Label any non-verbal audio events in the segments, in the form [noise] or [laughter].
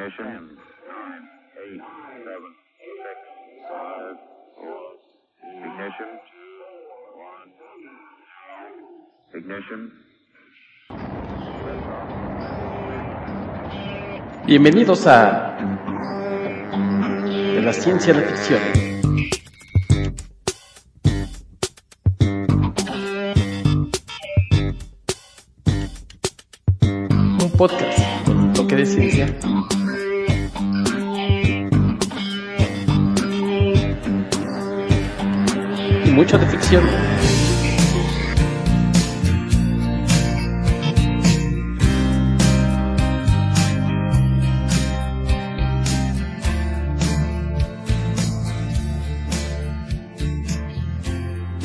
Ignition. Ten, nine, eight, seven, six, five, four. Ignition. One. Ignition. Bienvenidos a De la ciencia a la ficción. Un podcast Y mucho de ficción.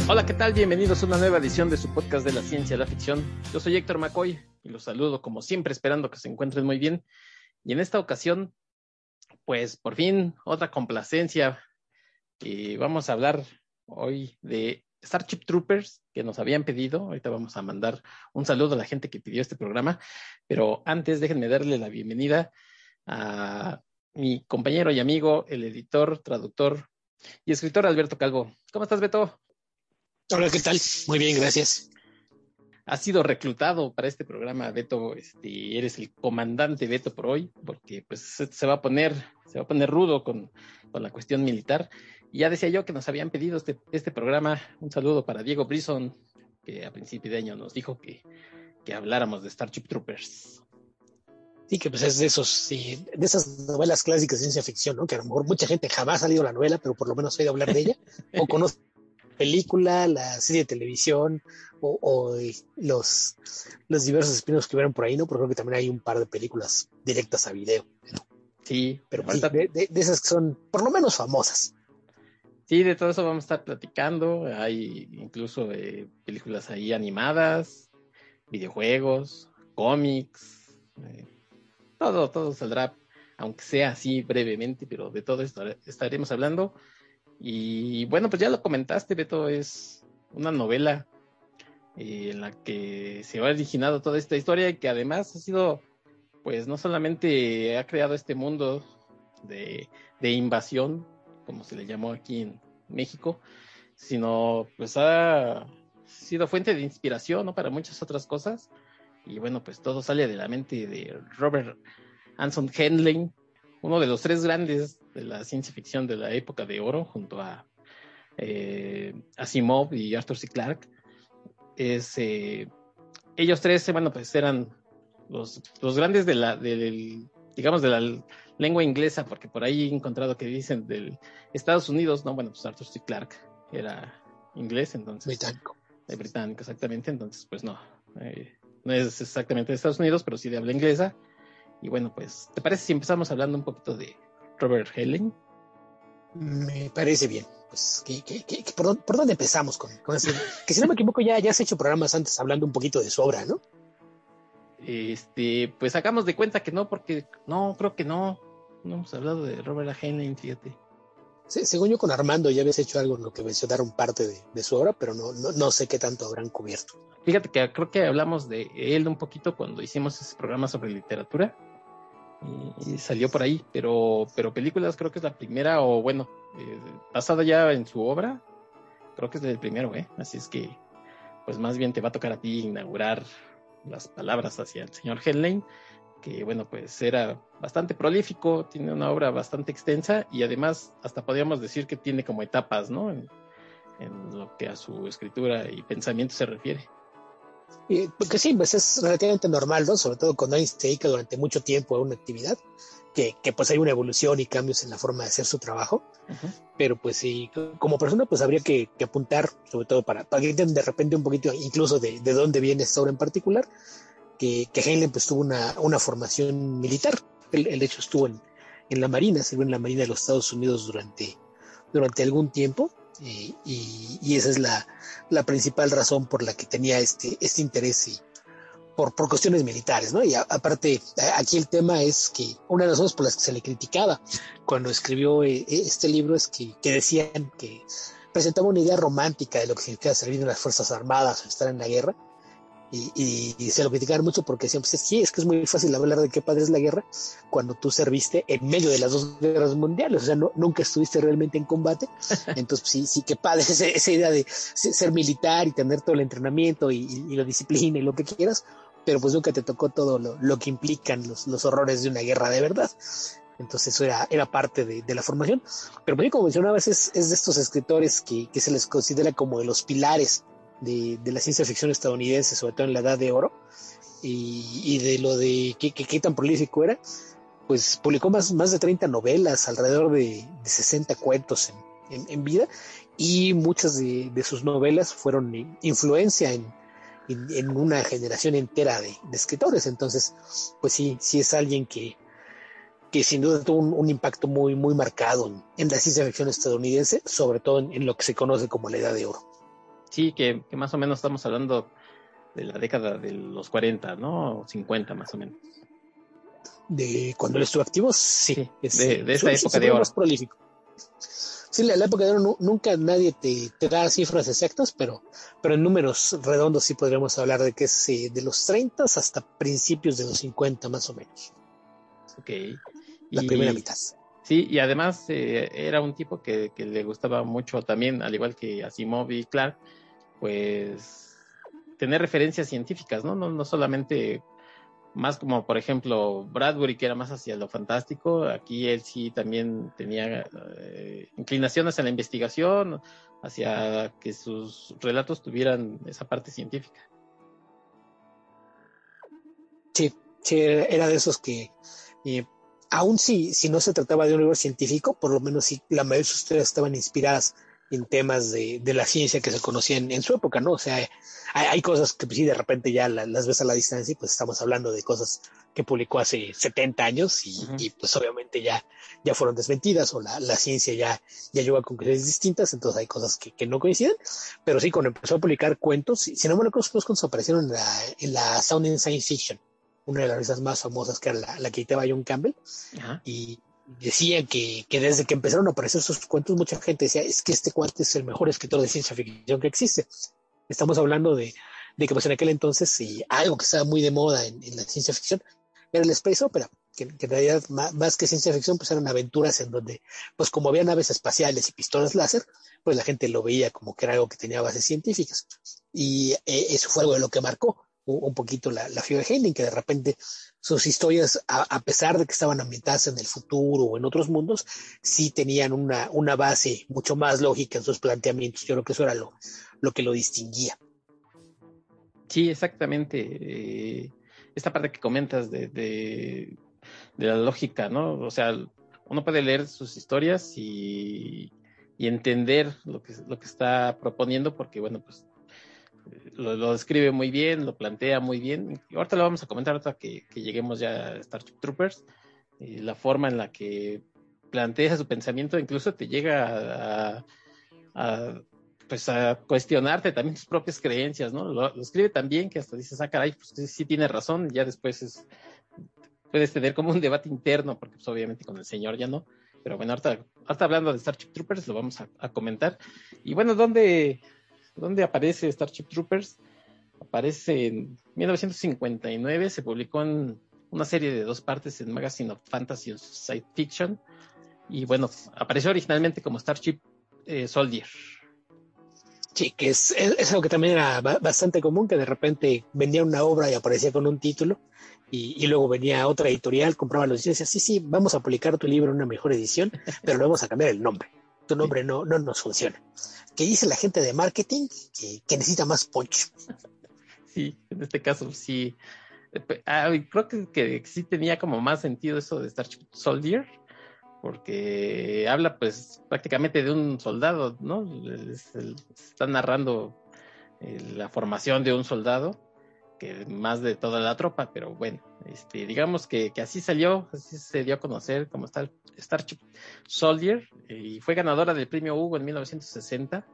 Hola, ¿qué tal? Bienvenidos a una nueva edición de su podcast de la ciencia y la ficción. Yo soy Héctor McCoy saludo como siempre esperando que se encuentren muy bien. Y en esta ocasión, pues por fin otra complacencia. Y vamos a hablar hoy de Starship Troopers que nos habían pedido. Ahorita vamos a mandar un saludo a la gente que pidió este programa. Pero antes déjenme darle la bienvenida a mi compañero y amigo, el editor, traductor y escritor Alberto Calvo. ¿Cómo estás, Beto? Hola, ¿qué tal? Muy bien, gracias. Has sido reclutado para este programa, Beto. Este, eres el comandante Beto por hoy, porque pues se va a poner, se va a poner rudo con, con la cuestión militar. Y ya decía yo que nos habían pedido este, este programa. Un saludo para Diego Brison, que a principio de año nos dijo que, que habláramos de Starship Troopers. Sí, que pues es de esos, sí, de esas novelas clásicas de ciencia ficción, ¿no? Que a lo mejor mucha gente jamás ha leído la novela, pero por lo menos ha oído hablar de ella, o conoce película, la serie de televisión o, o los, los diversos espinos que vieron por ahí, ¿no? Porque creo que también hay un par de películas directas a video. Sí, pero sí, de, de, de, esas que son por lo menos famosas. Sí, de todo eso vamos a estar platicando. Hay incluso eh, películas ahí animadas, videojuegos, cómics, eh, todo, todo saldrá, aunque sea así brevemente, pero de todo esto estaremos hablando. Y bueno, pues ya lo comentaste, Beto, es una novela eh, en la que se ha originado toda esta historia y que además ha sido, pues no solamente ha creado este mundo de, invasión, como se le llamó aquí en México, sino pues ha sido fuente de inspiración ¿no? para muchas otras cosas. Y bueno, pues todo sale de la mente de Robert Anson Henley, uno de los tres grandes de la ciencia ficción de la época de oro, junto a eh, Asimov y Arthur C. Clarke. Es, eh, ellos tres, bueno, pues eran los, los grandes de la, del, digamos, de la lengua inglesa, porque por ahí he encontrado que dicen del Estados Unidos, no, bueno, pues Arthur C. Clarke era inglés, entonces. Británico. Eh, británico, exactamente, entonces, pues no, eh, no es exactamente de Estados Unidos, pero sí de habla inglesa. Y bueno, pues, ¿te parece si empezamos hablando un poquito de Robert Helen? Me parece bien. Pues, ¿qué, qué, qué, por, dónde, ¿por, dónde, empezamos con, con ese? Que si no me equivoco, ya, ya has hecho programas antes hablando un poquito de su obra, ¿no? Este, pues sacamos de cuenta que no, porque no, creo que no. No hemos hablado de Robert Helen, fíjate. Sí, según yo con Armando ya habías hecho algo en lo que mencionaron parte de, de su obra, pero no, no, no, sé qué tanto habrán cubierto. Fíjate que creo que hablamos de él un poquito cuando hicimos ese programa sobre literatura y, salió por ahí, pero, pero películas creo que es la primera o bueno, eh, basada ya en su obra, creo que es el primero, ¿eh? Así es que, pues más bien te va a tocar a ti inaugurar las palabras hacia el señor Henley, que bueno, pues era bastante prolífico, tiene una obra bastante extensa y además hasta podríamos decir que tiene como etapas, ¿no? En, en lo que a su escritura y pensamiento se refiere. Y, porque sí, pues es relativamente normal, ¿no? Sobre todo cuando alguien se dedica durante mucho tiempo a una actividad, que, que pues hay una evolución y cambios en la forma de hacer su trabajo. Uh -huh. Pero pues sí, como persona, pues habría que, que apuntar, sobre todo para, para que de repente un poquito incluso de, de dónde viene esta obra en particular, que, que Heinlein pues tuvo una, una formación militar. Él, él, de hecho estuvo en, en la Marina, sirvió en la Marina de los Estados Unidos durante, durante algún tiempo. Eh, y, esa es la, la, principal razón por la que tenía este, este interés y por, por cuestiones militares, ¿no? Y aparte, aquí el tema es que una de las razones por las que se le criticaba cuando escribió eh, este libro es que, que, decían que presentaba una idea romántica de lo que significa servir en las Fuerzas Armadas o estar en la guerra, y, se lo criticaron mucho porque decían, pues sí, es que es muy fácil hablar de qué padre es la guerra cuando tú serviste en medio de las dos guerras mundiales, o sea, no, nunca estuviste realmente en combate, [laughs] entonces pues, sí, sí, qué padre esa, esa idea de ser militar y tener todo el entrenamiento y, y, la disciplina y lo que quieras, pero pues nunca te tocó todo lo, lo que implican los, los, horrores de una guerra de verdad. Entonces eso era, era parte de, de la formación. Pero pues, como mencionabas, es, es de estos escritores que, que se les considera como de los pilares de, la ciencia ficción estadounidense, sobre todo en la Edad de Oro, y, de lo de qué, tan prolífico era, pues publicó más, más de 30 novelas, alrededor de, de 60 cuentos en, vida, y muchas de, sus novelas fueron influencia en, en, una generación entera de, escritores. Entonces, pues sí, sí es alguien que, que sin duda tuvo un, impacto muy, muy marcado en, la ciencia ficción estadounidense, sobre todo en, lo que se conoce como la Edad de Oro. Sí, que, que, más o menos estamos hablando de la década de los 40, ¿no? 50 más o menos. De cuando él estuvo activo, sí. sí es, de, de, esa época de oro. Más prolífico. Sí, la, la, época de oro nunca nadie te, te, da cifras exactas, pero, pero en números redondos sí podríamos hablar de que es eh, de los 30 hasta principios de los 50 más o menos. Ok. La y, primera mitad. Sí, y además eh, era un tipo que, que, le gustaba mucho también, al igual que Asimov y Clark, pues tener referencias científicas, ¿no? No, no solamente más como por ejemplo Bradbury que era más hacia lo fantástico, aquí él sí también tenía eh, inclinación hacia la investigación, hacia que sus relatos tuvieran esa parte científica. Sí, sí era de esos que eh, aún si, si no se trataba de un libro científico, por lo menos sí la mayoría de sus historias estaban inspiradas en temas de, de, la ciencia que se conocían en su época, ¿no? O sea, hay, hay cosas que pues, sí de repente ya las, las, ves a la distancia y pues estamos hablando de cosas que publicó hace 70 años y, uh -huh. y pues obviamente ya, ya fueron desmentidas o la, la, ciencia ya, ya llegó a conclusiones distintas, entonces hay cosas que, que, no coinciden, pero sí, cuando empezó a publicar cuentos, si no me acuerdo, los cuentos aparecieron en la, en la Sound in Science Fiction, una de las revistas más famosas que era la, la que editaba John Campbell, uh -huh. y decían que, que, desde que empezaron a aparecer sus cuentos, mucha gente decía, es que este cuate es el mejor escritor de ciencia ficción que existe. Estamos hablando de, de que pues en aquel entonces sí, algo que estaba muy de moda en, la ciencia ficción era el space opera, que, que en realidad más, más, que ciencia ficción pues eran aventuras en donde pues como había naves espaciales y pistolas láser, pues la gente lo veía como que era algo que tenía bases científicas. Y eh, eso fue algo de lo que marcó un poquito la, la fiebre Hailing, que de repente sus historias, a, a, pesar de que estaban ambientadas en el futuro o en otros mundos, sí tenían una, una base mucho más lógica en sus planteamientos. Yo creo que eso era lo, lo que lo distinguía. Sí, exactamente. Eh, esta parte que comentas de, de, de, la lógica, ¿no? O sea, uno puede leer sus historias y, y entender lo que, lo que está proponiendo, porque, bueno, pues lo, lo, describe muy bien, lo plantea muy bien. Y ahorita lo vamos a comentar hasta que, que lleguemos ya a Starship Troopers. Y la forma en la que plantea su pensamiento incluso te llega a, a, pues a cuestionarte también tus propias creencias, ¿no? Lo, lo escribe tan bien que hasta dices, ah, caray, pues sí, sí tiene razón, ya después es, puedes tener como un debate interno, porque pues obviamente con el señor ya no. Pero bueno, ahorita, ahorita hablando de Starship Troopers lo vamos a, a comentar. Y bueno, ¿dónde, ¿Dónde aparece Starship Troopers? Aparece en 1959, se publicó en una serie de dos partes en Magazine of Fantasy and Science Fiction. Y bueno, apareció originalmente como Starship eh, Soldier. Sí, que es, es, algo que también era bastante común, que de repente vendía una obra y aparecía con un título, y, y luego venía otra editorial, compraba los decía, sí, sí, vamos a publicar tu libro en una mejor edición, pero le vamos a cambiar el nombre. Tu nombre no, no nos funciona que dice la gente de marketing que, necesita más punch. [laughs] Sí, en este caso sí. Ah, creo que, que, sí tenía como más sentido eso de Starship Soldier, porque habla pues prácticamente de un soldado, ¿no? Es está narrando eh, la formación de un soldado, que más de toda la tropa, pero bueno, este, digamos que, que así salió, así se dio a conocer como está Starship Soldier y fue ganadora del premio Hugo en 1960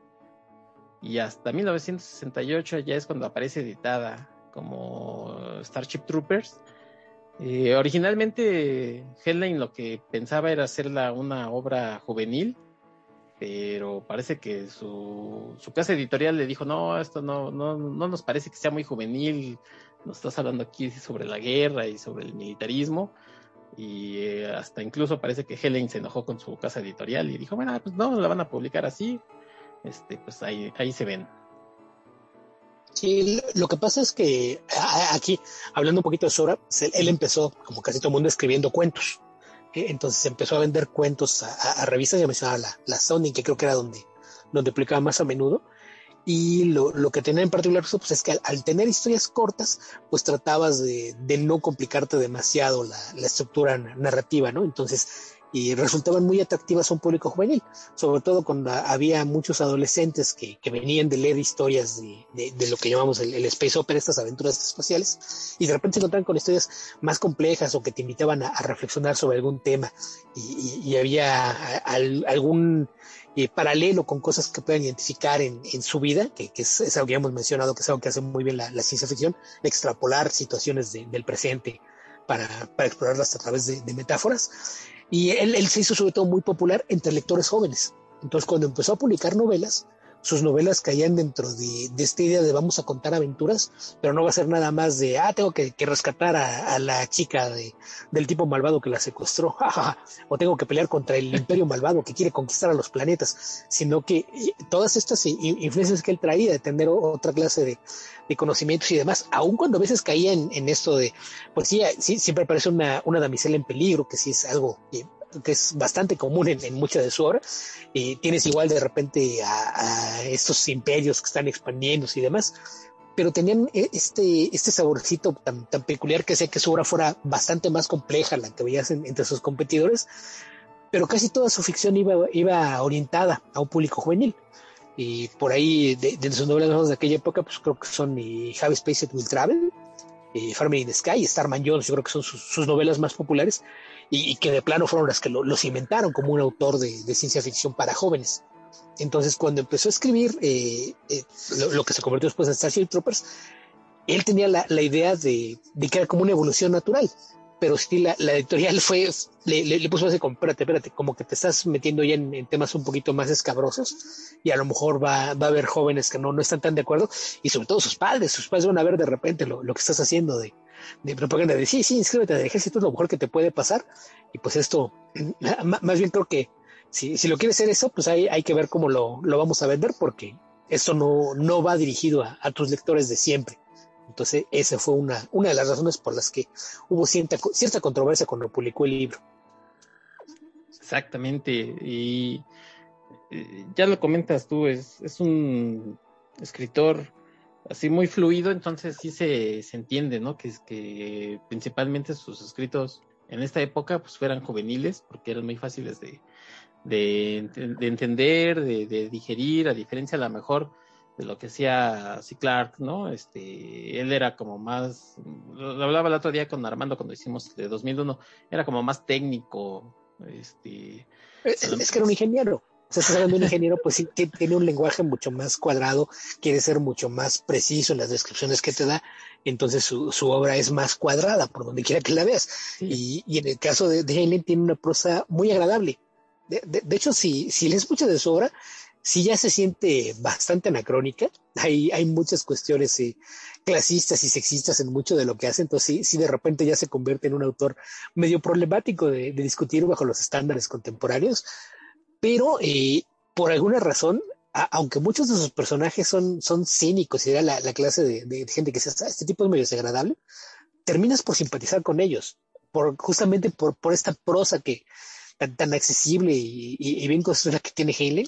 y hasta 1968 ya es cuando aparece editada como Starship Troopers. Eh, originalmente Hellline lo que pensaba era hacerla una obra juvenil, pero parece que su, su casa editorial le dijo, no, esto no, no, no nos parece que sea muy juvenil, nos estás hablando aquí sobre la guerra y sobre el militarismo, y eh, hasta incluso parece que Helen se enojó con su casa editorial y dijo, bueno, pues no, la van a publicar así, este, pues ahí, ahí se ven. Sí, lo que pasa es que aquí, hablando un poquito de Sora, él, empezó, como casi todo el mundo, escribiendo cuentos. ¿Eh? Entonces empezó a vender cuentos a, revistas, ya mencionaba la, la Sony, que creo que era donde, donde publicaba más a menudo. Y lo, lo, que tenía en particular pues, es que al, tener historias cortas, pues tratabas de, de no complicarte demasiado la, la, estructura narrativa, ¿no? Entonces, y resultaban muy atractivas a un público juvenil, sobre todo cuando había muchos adolescentes que, que venían de leer historias de, de, de lo que llamamos el, el, space opera, estas aventuras espaciales, y de repente se encontraban con historias más complejas o que te invitaban a, a reflexionar sobre algún tema, y, y, y había al, algún eh, paralelo con cosas que puedan identificar en, en su vida, que, que es, es, algo que hemos mencionado, que es algo que hace muy bien la, la ciencia ficción, extrapolar situaciones de, del presente para, para, explorarlas a través de metáforas. Y él, él, se hizo sobre todo muy popular entre lectores jóvenes. Entonces, cuando empezó a publicar novelas, sus novelas caían dentro de, de, esta idea de vamos a contar aventuras, pero no va a ser nada más de, ah, tengo que, que rescatar a, a, la chica de, del tipo malvado que la secuestró, [laughs] o tengo que pelear contra el imperio malvado que quiere conquistar a los planetas, sino que todas estas influencias que él traía de tener otra clase de, de conocimientos y demás, aun cuando a veces caía en, en esto de, pues sí, sí, siempre aparece una, una damisela en peligro, que sí es algo que es bastante común en, en mucha de su obra, y tienes igual de repente a, a, estos imperios que están expandiéndose y demás, pero tenían este, este saborcito tan, tan peculiar que hacía que su obra fuera bastante más compleja, la que veías en, entre sus competidores, pero casi toda su ficción iba, iba orientada a un público juvenil. Y por ahí, de, de sus novelas de aquella época, pues creo que son y Space Will Travel, eh, Farming in the Sky, Starman Jones, yo creo que son sus, sus novelas más populares y, que de plano fueron las que lo, lo cimentaron como un autor de, de, ciencia ficción para jóvenes. Entonces, cuando empezó a escribir eh, eh, lo, que se convirtió después en Starship Troopers, él tenía la, la idea de, de, que era como una evolución natural, pero sí la, la editorial fue, le, le, le, puso así como, espérate, espérate, como que te estás metiendo ya en, en, temas un poquito más escabrosos y a lo mejor va, va a haber jóvenes que no, no están tan de acuerdo y sobre todo sus padres, sus padres van a ver de repente lo, lo que estás haciendo de, de propaganda, de sí, sí, inscríbete al ejército, es lo mejor que te puede pasar y pues esto, [clears throat] más bien creo que si, si lo quieres hacer eso, pues hay, hay que ver cómo lo, lo vamos a vender porque esto no, no va dirigido a, a tus lectores de siempre. Entonces, esa fue una, una de las razones por las que hubo cierta, cierta controversia cuando publicó el libro. Exactamente, y ya lo comentas tú, es, es un escritor así muy fluido, entonces sí se, se entiende, ¿no? Que, que principalmente sus escritos en esta época pues fueran juveniles, porque eran muy fáciles de, de, de entender, de, de, digerir, a diferencia a lo mejor de lo que hacía C. Clark, ¿no? Este, él era como más, lo hablaba el otro día con Armando cuando hicimos de 2001, era como más técnico, este. Es, es que era un ingeniero. O sea, estás hablando de un ingeniero, pues sí, tiene un lenguaje mucho más cuadrado, quiere ser mucho más preciso en las descripciones que te da, entonces su, su obra es más cuadrada por donde quiera que la veas. Sí. Y, y, en el caso de, de tiene una prosa muy agradable. De, de, de hecho, si, si lees mucho de su obra, sí ya se siente bastante anacrónica. Hay, hay muchas cuestiones eh, clasistas y sexistas en mucho de lo que hace, entonces sí, sí de repente ya se convierte en un autor medio problemático de, de discutir bajo los estándares contemporáneos, pero eh, por alguna razón, aunque muchos de sus personajes son, son cínicos y era la, la clase de, gente que dice, este tipo es medio desagradable, terminas por simpatizar con ellos, por, justamente por, por esta prosa que tan, accesible y, bien construida que tiene Heinlein,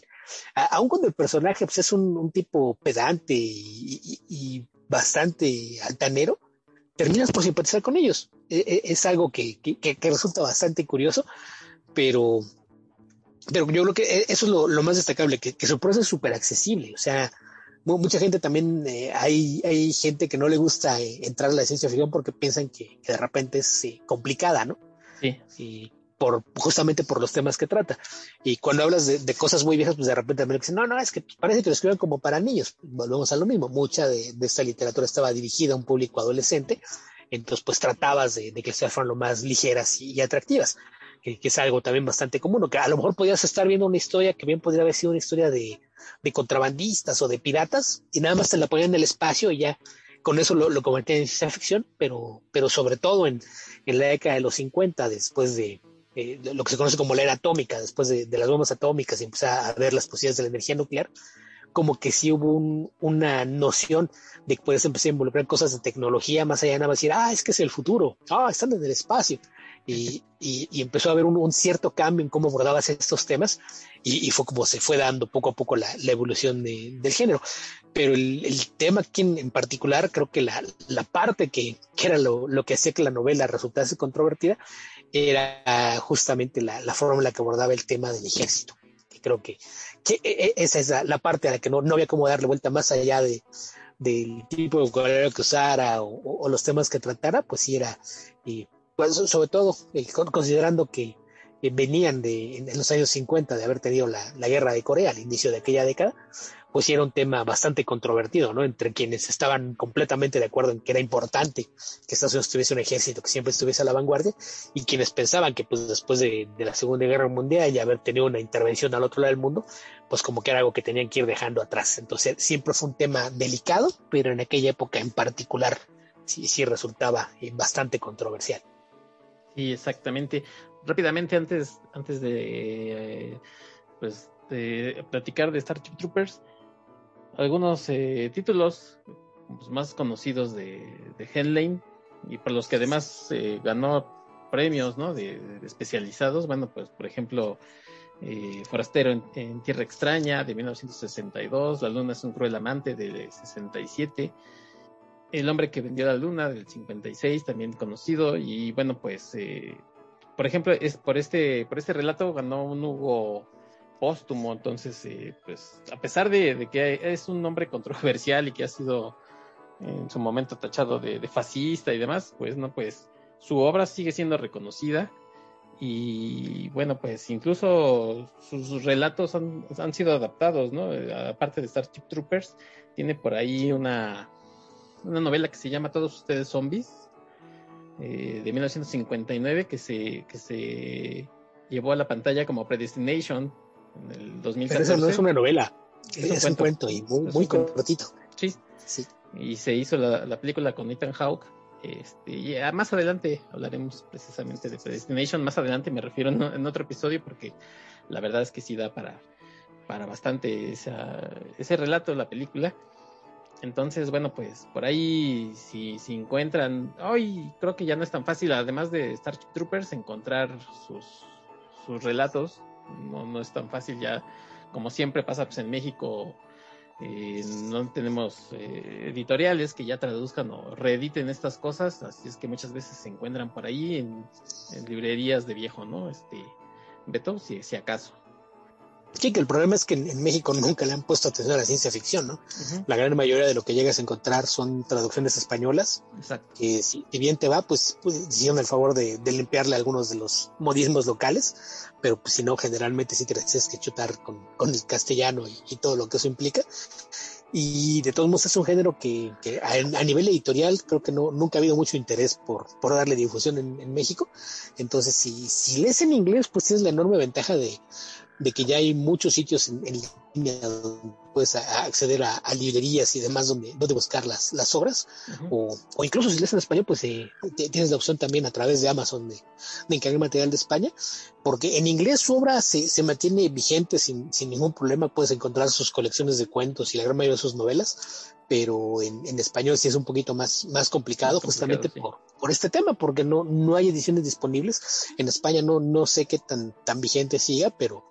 aun cuando el personaje pues, es un, tipo pedante y, bastante altanero, terminas por simpatizar con ellos. E, e, es algo que, que, que, resulta bastante curioso, pero, pero yo creo que e, eso es lo, lo más destacable, que, que su proceso es súper accesible. O sea, mucha gente también, eh, hay, hay gente que no le gusta eh, entrar a la ciencia ficción porque piensan que, que de repente es eh, complicada, ¿no? Sí. Y, por, justamente por los temas que trata. Y cuando hablas de, de cosas muy viejas, pues de repente me dicen, no, no, es que parece que lo escriben como para niños. Volvemos a lo mismo. Mucha de, de esta literatura estaba dirigida a un público adolescente, entonces pues tratabas de, de que sean lo más ligeras y, y atractivas. Que, es algo también bastante común, que a lo mejor podías estar viendo una historia que bien podría haber sido una historia de, contrabandistas o de piratas, y nada más te la ponían en el espacio y ya. Con eso lo, lo convertían en ciencia ficción, pero, pero sobre todo en, la década de los 50, después de, lo que se conoce como la era atómica, después de, las bombas atómicas y empezar a ver las posibilidades de la energía nuclear, como que sí hubo una noción de que puedes empezar a involucrar cosas de tecnología más allá de nada más decir, ah, es que es el futuro, ah, están en el espacio. Y, y, empezó a haber un, cierto cambio en cómo abordabas estos temas y, fue como se fue dando poco a poco la, evolución del género. Pero el, tema aquí en, particular, creo que la, la parte que, que era lo, lo, que hacía que la novela resultase controvertida era justamente la, la forma en la que abordaba el tema del ejército. Creo que, que e, e, esa es la, parte a la que no, no había como darle vuelta más allá de, del tipo de vocabulario que usara o, los temas que tratara, pues sí era, y pues, sobre todo eh, considerando que venían de en los años 50 de haber tenido la, la, guerra de Corea al inicio de aquella década, pues era un tema bastante controvertido, ¿no? Entre quienes estaban completamente de acuerdo en que era importante que Estados Unidos tuviese un ejército que siempre estuviese a la vanguardia y quienes pensaban que pues después de, la Segunda Guerra Mundial y haber tenido una intervención al otro lado del mundo, pues como que era algo que tenían que ir dejando atrás. Entonces siempre fue un tema delicado, pero en aquella época en particular sí, sí resultaba eh, bastante controversial. Sí, exactamente. Rápidamente antes, antes de, pues, de platicar de Starship Troopers, algunos eh, títulos pues, más conocidos de, de y por los que además eh, ganó premios ¿no? de, especializados. Bueno, pues por ejemplo, eh, Forastero en, Tierra Extraña de 1962, La Luna es un cruel amante de 67, El hombre que vendió la luna del 56, también conocido, y bueno, pues por ejemplo, es por este, por este relato ganó un Hugo póstumo, entonces, eh, pues, a pesar de, que es un nombre controversial y que ha sido en su momento tachado de, fascista y demás, pues, no, pues, su obra sigue siendo reconocida y, bueno, pues, incluso sus, relatos han, sido adaptados, ¿no? Aparte de Starship Troopers, tiene por ahí una, una novela que se llama Todos ustedes zombies, eh, de 1959, que se, que se llevó a la pantalla como Predestination en el 2014. Pero eso no es una novela, es, un, cuento, y muy, muy cortito. Sí. sí. Y se hizo la, la película con Ethan Hawke. Este, y más adelante hablaremos precisamente de Predestination. Más adelante me refiero en, otro episodio porque la verdad es que sí da para, para bastante esa, ese relato de la película. Entonces, bueno, pues por ahí si, si encuentran, hoy creo que ya no es tan fácil, además de Starship Troopers, encontrar sus, sus relatos no, no es tan fácil ya, como siempre pasa pues en México, eh, no tenemos eh, editoriales que ya traduzcan o reediten estas cosas, así es que muchas veces se encuentran por ahí en, librerías de viejo, ¿no? Este, Beto, si, si acaso. Sí, que el problema es que en, México nunca le han puesto atención a la ciencia ficción, ¿no? La gran mayoría de lo que llegas a encontrar son traducciones españolas. Exacto. Que si, bien te va, pues, pues hicieron el favor de, limpiarle algunos de los modismos locales, pero pues, si no, generalmente sí te tienes que chutar con, el castellano y, todo lo que eso implica. Y de todos modos es un género que, a, nivel editorial creo que no, nunca ha habido mucho interés por, por darle difusión en, en México. Entonces, si, si lees en inglés, pues tienes la enorme ventaja de de que ya hay muchos sitios en, línea puedes acceder a, librerías y demás donde, donde buscar las, las obras, o, o, incluso si lees en español, pues eh, tienes la opción también a través de Amazon de, de encargar material de España, porque en inglés su obra se, se mantiene vigente sin, sin ningún problema, puedes encontrar sus colecciones de cuentos y la gran mayoría de sus novelas, pero en, en español sí es un poquito más, más complicado, justamente por, por este tema, porque no, no hay ediciones disponibles. En España no, no sé qué tan, tan vigente siga, pero,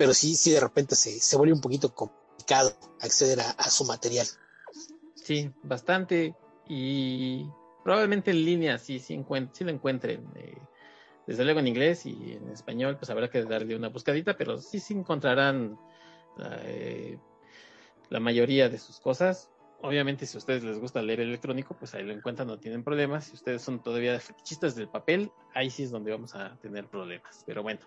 pero sí, sí de repente se, se vuelve un poquito complicado acceder a, su material. Sí, bastante. Y probablemente en línea sí, sí, sí lo encuentren. Eh, desde luego en inglés y en español, pues habrá que darle una buscadita, pero sí sí encontrarán eh, la mayoría de sus cosas. Obviamente, si a ustedes les gusta leer electrónico, pues ahí lo encuentran, no tienen problemas. Si ustedes son todavía fetichistas del papel, ahí sí es donde vamos a tener problemas. Pero bueno,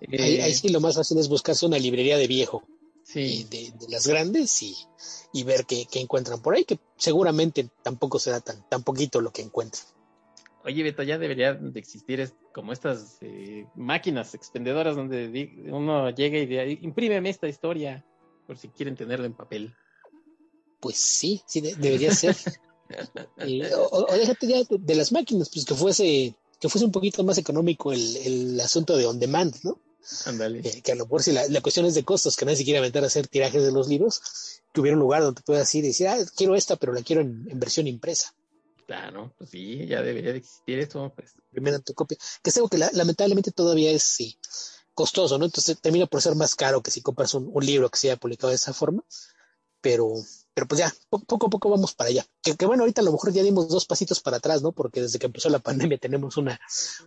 ahí, eh, sí lo más fácil es buscarse una librería de viejo. Sí. De, las grandes y, ver qué, encuentran por ahí, que seguramente tampoco será tan, tan poquito lo que encuentran. Oye, Beto, ya deberían de existir es, como estas eh, máquinas expendedoras donde uno llega y dice, imprímeme esta historia, por si quieren tenerla en papel. Pues sí, sí, de- debería ser. [laughs] Eh, o, déjate ya de, de las máquinas, pues que fuese, que fuese un poquito más económico el, el asunto de on demand, ¿no? Ándale. Eh, que a lo mejor si la, la cuestión es de costos, que nadie se quiere aventar a hacer tirajes de los libros, que hubiera un lugar donde puedas ir y decir, ah, quiero esta, pero la quiero en, en versión impresa. Claro, pues sí, ya debería de existir eso, pues. primera tu copia, que es algo que la- lamentablemente todavía es sí, costoso, ¿no? Entonces termina por ser más caro que si compras un, un libro que se haya publicado de esa forma, pero, pero pues ya, po- poco a poco vamos para allá. Que, que bueno, ahorita a lo mejor ya dimos dos pasitos para atrás, ¿no? Porque desde que empezó la pandemia tenemos una,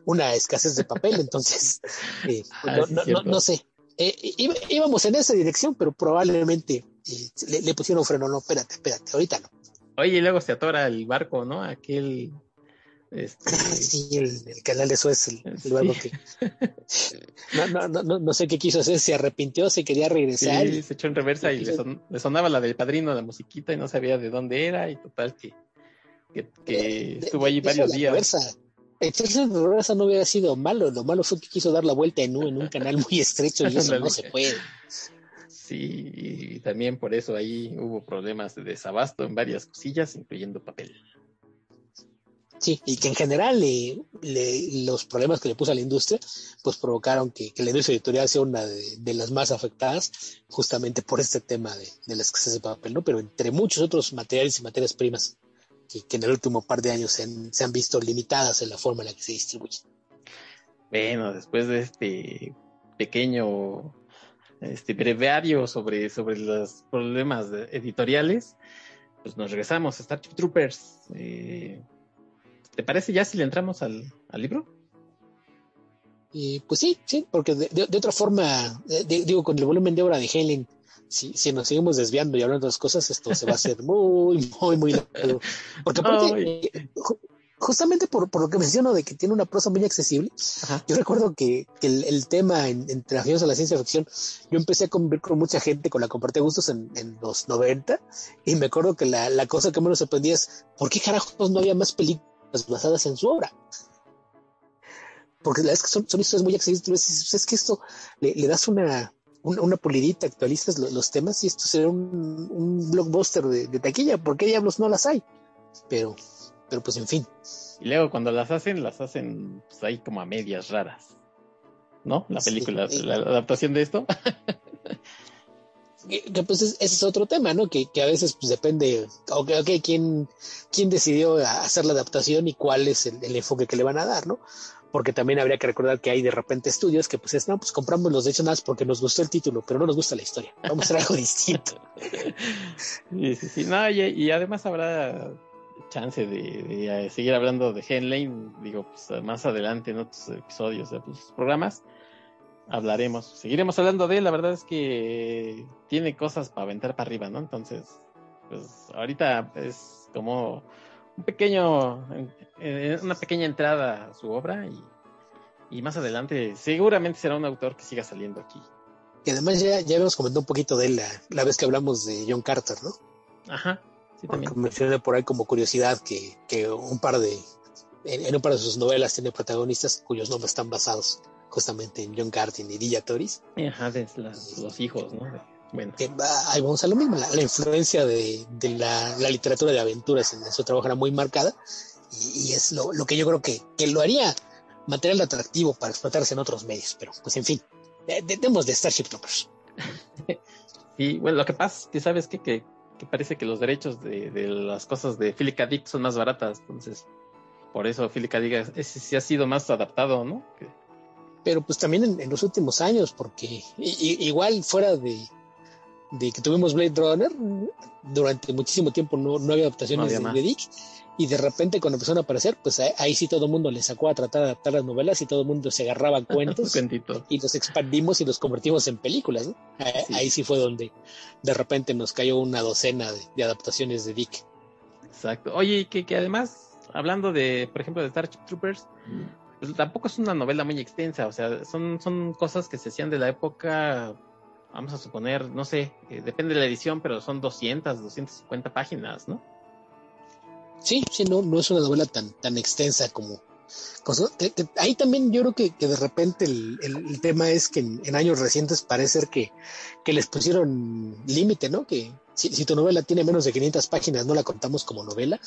una escasez de papel, entonces, [laughs] eh, Ah, no, sí, no- cierto. no- no sé. Eh, íbamos en esa dirección, pero probablemente eh, le, le pusieron freno, no, espérate, espérate, ahorita no. Oye, y luego se atora el barco, ¿no? Aquel. Este, Sí, el, el canal de Suez, el, Sí. barco que [laughs] no, no, no, no, sé qué quiso hacer, se arrepintió, se quería regresar. sí, se echó en reversa y le, son- le sonaba la del padrino, la musiquita, y no sabía de dónde era, y total que, que, que De- estuvo allí varios días. reversa. Echarse en reversa no hubiera sido malo, lo malo fue que quiso dar la vuelta en un, en un canal muy estrecho y eso no se puede. Sí, y también por eso ahí hubo problemas de desabasto en varias cosillas, incluyendo papel. Sí, y que en general le- los problemas que le puso a la industria, pues provocaron que, la industria editorial sea una de, las más afectadas, justamente por este tema de, de la de papel, ¿no? Pero entre muchos otros materiales y materias primas que, en el último par de años se han, visto limitadas en la forma en la que se distribuyen. Bueno, después de este pequeño este breviario sobre, sobre los problemas editoriales, pues nos regresamos a Starship Troopers. Eh, ¿Te parece ya si le entramos al, al libro? Y pues sí, sí, porque de, de- de otra forma, eh, de- digo, con el volumen de obra de Helen, si, si nos seguimos desviando y hablando de las cosas, esto se va a hacer muy, muy, muy largo. Porque aparte, eh, ju- justamente por, por lo que menciono de que tiene una prosa muy accesible, Ajá. yo recuerdo que, que el, el tema en, entre aficionados a la ciencia ficción, yo empecé a convivir con mucha gente con la que compartí gustos en, en los 90, y me acuerdo que la, la cosa que menos sorprendía es, ¿por qué carajos no había más películas basadas en su obra? Porque la verdad es que son, son historias muy accesibles, "Pues es que esto le, le das una, una, una pulidita, actualizas lo- los temas y esto sería un, un blockbuster de, de taquilla, ¿por qué diablos no las hay? Pero, pero pues en fin. Y luego cuando las hacen, las hacen pues, ahí como a medias raras. ¿No? La Sí. película, la adaptación de esto. [laughs] que, que, pues es- ese es otro tema, ¿no? Que, que a veces pues depende, ok, ok, quién, quién decidió hacer la adaptación y cuál es el, el enfoque que le van a dar, ¿no? Porque también habría que recordar que hay de repente estudios que pues es, no, pues compramos los derechos nada porque nos gustó el título, pero no nos gusta la historia. Vamos a hacer algo [laughs] distinto. Sí, sí, sí. No, y, y además habrá chance de, de, eh, seguir hablando de Henley, digo, pues más adelante en otros episodios de pues, programas hablaremos, seguiremos hablando de él, la verdad es que tiene cosas para aventar para arriba, ¿no? Entonces, pues ahorita es como un pequeño, eh, una pequeña entrada a su obra y, y más adelante seguramente será un autor que siga saliendo aquí. Y además ya, ya habíamos comentado un poquito de él la, la vez que hablamos de John Carter, ¿no? Ajá, sí también. mencioné por ahí como curiosidad que, que un par de, en, en un par de sus novelas tiene protagonistas cuyos nombres están basados justamente en John Carter y Dilla Toris. Ajá, de las- los hijos, ¿no? Bueno. que va- ahí vamos a lo mismo, la, la influencia de, de la, la literatura de aventuras en, su trabajo era muy marcada y, y es lo, lo que yo creo que, que lo haría material atractivo para explotarse en otros medios, pero pues en fin, de- de- demos de Starship Troopers. [laughs] Y bueno, lo que pasa es que sabes qué? que, que parece que los derechos de, de las cosas de Philip K. Dick son más baratas, entonces por eso Philip K. Dick ese sí ha sido más adaptado, ¿no? Que- Pero pues también en, en los últimos años, porque igual fuera de, de que tuvimos Blade Runner, durante muchísimo tiempo no, no había adaptaciones No había de, Dick. Y de repente cuando empezaron a aparecer, pues ahí, ahí sí todo el mundo le sacó a tratar de adaptar las novelas y todo el mundo se agarraba a [laughs] cuentos. y los expandimos y los convertimos en películas, ¿no? Ahí, Sí. ahí sí fue donde de repente nos cayó una docena de, de adaptaciones de Dick. Exacto. Oye, que, que además, hablando de, por ejemplo, de Starship Troopers, pues tampoco es una novela muy extensa, o sea, son, son cosas que se hacían de la época, vamos a suponer, no sé, eh, depende de la edición, pero son 200, 250 páginas, ¿no? Sí, sí, no, no es una novela tan, tan extensa como, ahí también yo creo que, de repente el, tema es que en, años recientes parece ser que, les pusieron límite, ¿no? Que si, tu novela tiene menos de 500 páginas, no la contamos como novela.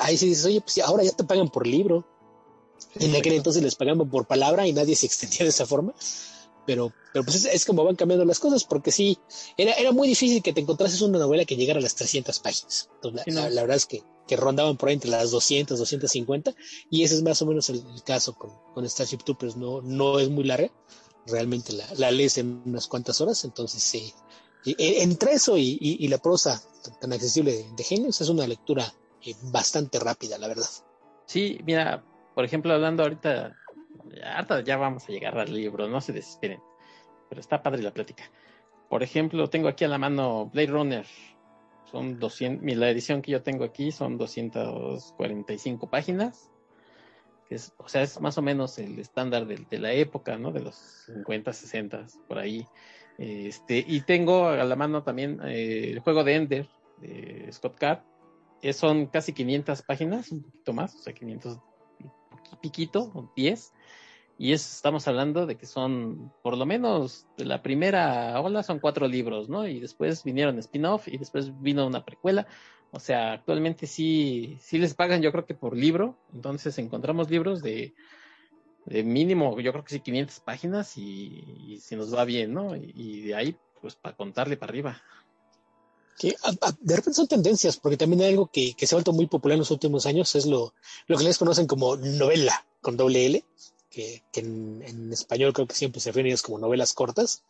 Ahí sí dices, oye, pues ahora ya te pagan por libro. En aquel entonces les pagaban por palabra y nadie se extendía de esa forma pero, pero pues es, como van cambiando las cosas, porque sí, era, era muy difícil que te encontrases una novela que llegara a las 300 páginas. la, verdad es que, que, rondaban por ahí entre las 200, 250, y ese es más o menos el, caso con, con, Starship Troopers, no, no es muy larga, realmente la, la lees en unas cuantas horas, entonces sí. entre eso y, y, la prosa tan accesible de, de Genios, es una lectura eh, bastante rápida, la verdad. Sí, mira, por ejemplo, hablando ahorita ya vamos a llegar al libro, no se desesperen. Pero está padre la plática. Por ejemplo, tengo aquí a la mano Blade Runner. Son 200, la edición que yo tengo aquí son 245 páginas. Que es, o sea, es más o menos el estándar de, la época, ¿no? De los 50, 60, por ahí. Este, y tengo a la mano también eh, el juego de Ender, de Scott Card. son casi 500 páginas, un poquito más, o sea, 500 piquito, 10. Y eso estamos hablando de que son, por lo menos, de la primera ola son cuatro libros, ¿no? Y después vinieron spin-off y después vino una precuela. O sea, actualmente sí, sí les pagan, yo creo que por libro. Entonces encontramos libros de, de mínimo, yo creo que sí, 500 páginas y, si nos va bien, ¿no? Y, de ahí, pues para contarle para arriba. Que de repente son tendencias, porque también hay algo que, que, se ha vuelto muy popular en los últimos años, es lo, lo que les conocen como novela con doble L, que, en, español creo que siempre se refieren como novelas cortas,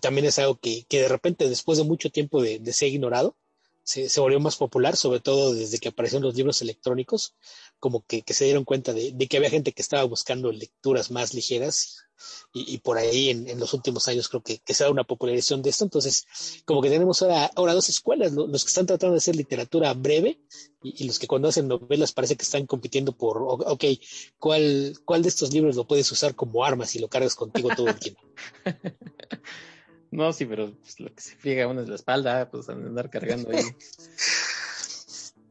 también es algo que, de repente después de mucho tiempo de, ser ignorado, se, volvió más popular, sobre todo desde que aparecieron los libros electrónicos, como que, se dieron cuenta de, que había gente que estaba buscando lecturas más ligeras y, por ahí en, los últimos años creo que, se da una popularización de esto. Entonces, como que tenemos ahora, ahora dos escuelas, los que están tratando de hacer literatura breve y, los que cuando hacen novelas parece que están compitiendo por, ok, ¿cuál, ¿cuál de estos libros lo puedes usar como arma si lo cargas contigo todo el tiempo? [laughs] No, sí, pero pues, lo que se friega uno es la espalda, pues andar cargando ahí. [laughs]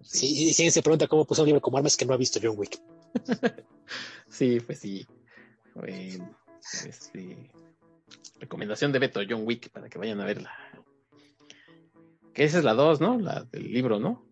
Sí, y si se pregunta cómo puso un libro como armas que no ha visto John Wick. [laughs] sí, pues sí. Este, recomendación de Beto, John Wick, para que vayan a verla. Que esa es la 2, ¿no? La del libro, ¿no?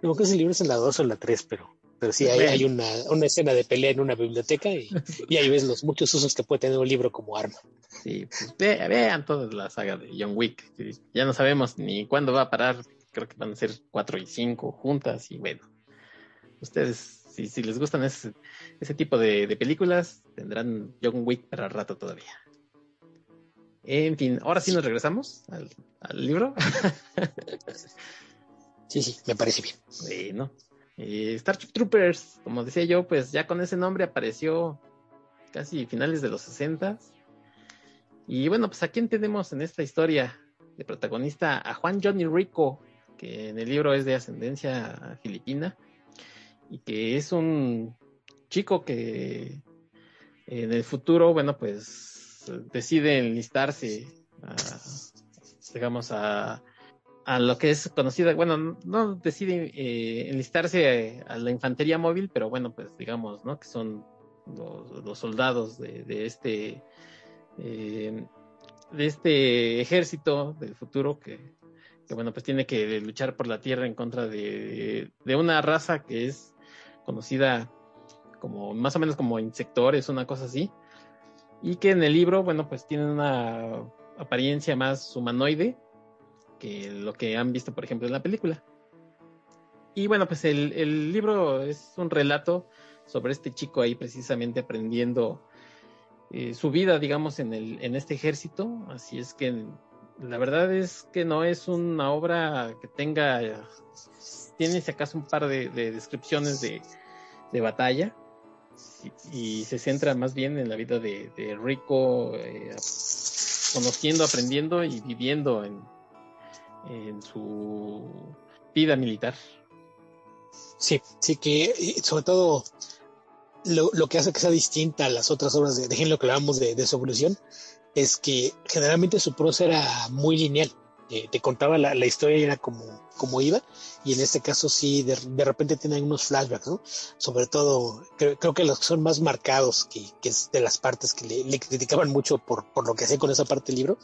No, que ese libro es en la 2 o en la 3, pero, pero sí, hay, hay una, una, escena de pelea en una biblioteca y, y, ahí ves los muchos usos que puede tener un libro como arma. Sí, pues vean toda la saga de John Wick. Ya no sabemos ni cuándo va a parar. Creo que van a ser 4 y 5 juntas y bueno. Ustedes, si, si les gustan ese, ese tipo de, de películas, tendrán John Wick para rato todavía. En fin, ahora sí nos regresamos al, al libro. [laughs] Sí, sí, me parece bien. Bueno, eh, Starship Troopers, como decía yo, pues ya con ese nombre apareció casi finales de los 60. Y bueno, pues a quién tenemos en esta historia de protagonista a Juan Johnny Rico, que en el libro es de ascendencia filipina y que es un chico que en el futuro, bueno, pues decide enlistarse, digamos, a a lo que es conocida, bueno, no decide eh, enlistarse a, la infantería móvil, pero bueno, pues digamos, ¿no? Que son los, soldados de, este eh, de este ejército del futuro que, bueno, pues tiene que luchar por la tierra en contra de, de una raza que es conocida como más o menos como insectores, una cosa así, y que en el libro, bueno, pues tiene una apariencia más humanoide, que lo que han visto, por ejemplo, en la película. Y bueno, pues el, libro es un relato sobre este chico ahí precisamente aprendiendo eh, su vida, digamos, en, el, en este ejército. Así es que la verdad es que no es una obra que tenga, tiene si acaso un par de, descripciones de, batalla y, se centra más bien en la vida de, Rico, eh, conociendo, aprendiendo y viviendo en, en su vida militar. Sí, sí que sobre todo lo, lo, que hace que sea distinta a las otras obras de, de lo que hablábamos de, de, su evolución es que generalmente su prosa era muy lineal. Eh, te contaba la, la, historia y era como, como iba, y en este caso sí, de, de repente tiene unos flashbacks, ¿no? Sobre todo, creo, creo, que los que son más marcados, que, que es de las partes que le, le, criticaban mucho por, por lo que hacía con esa parte del libro,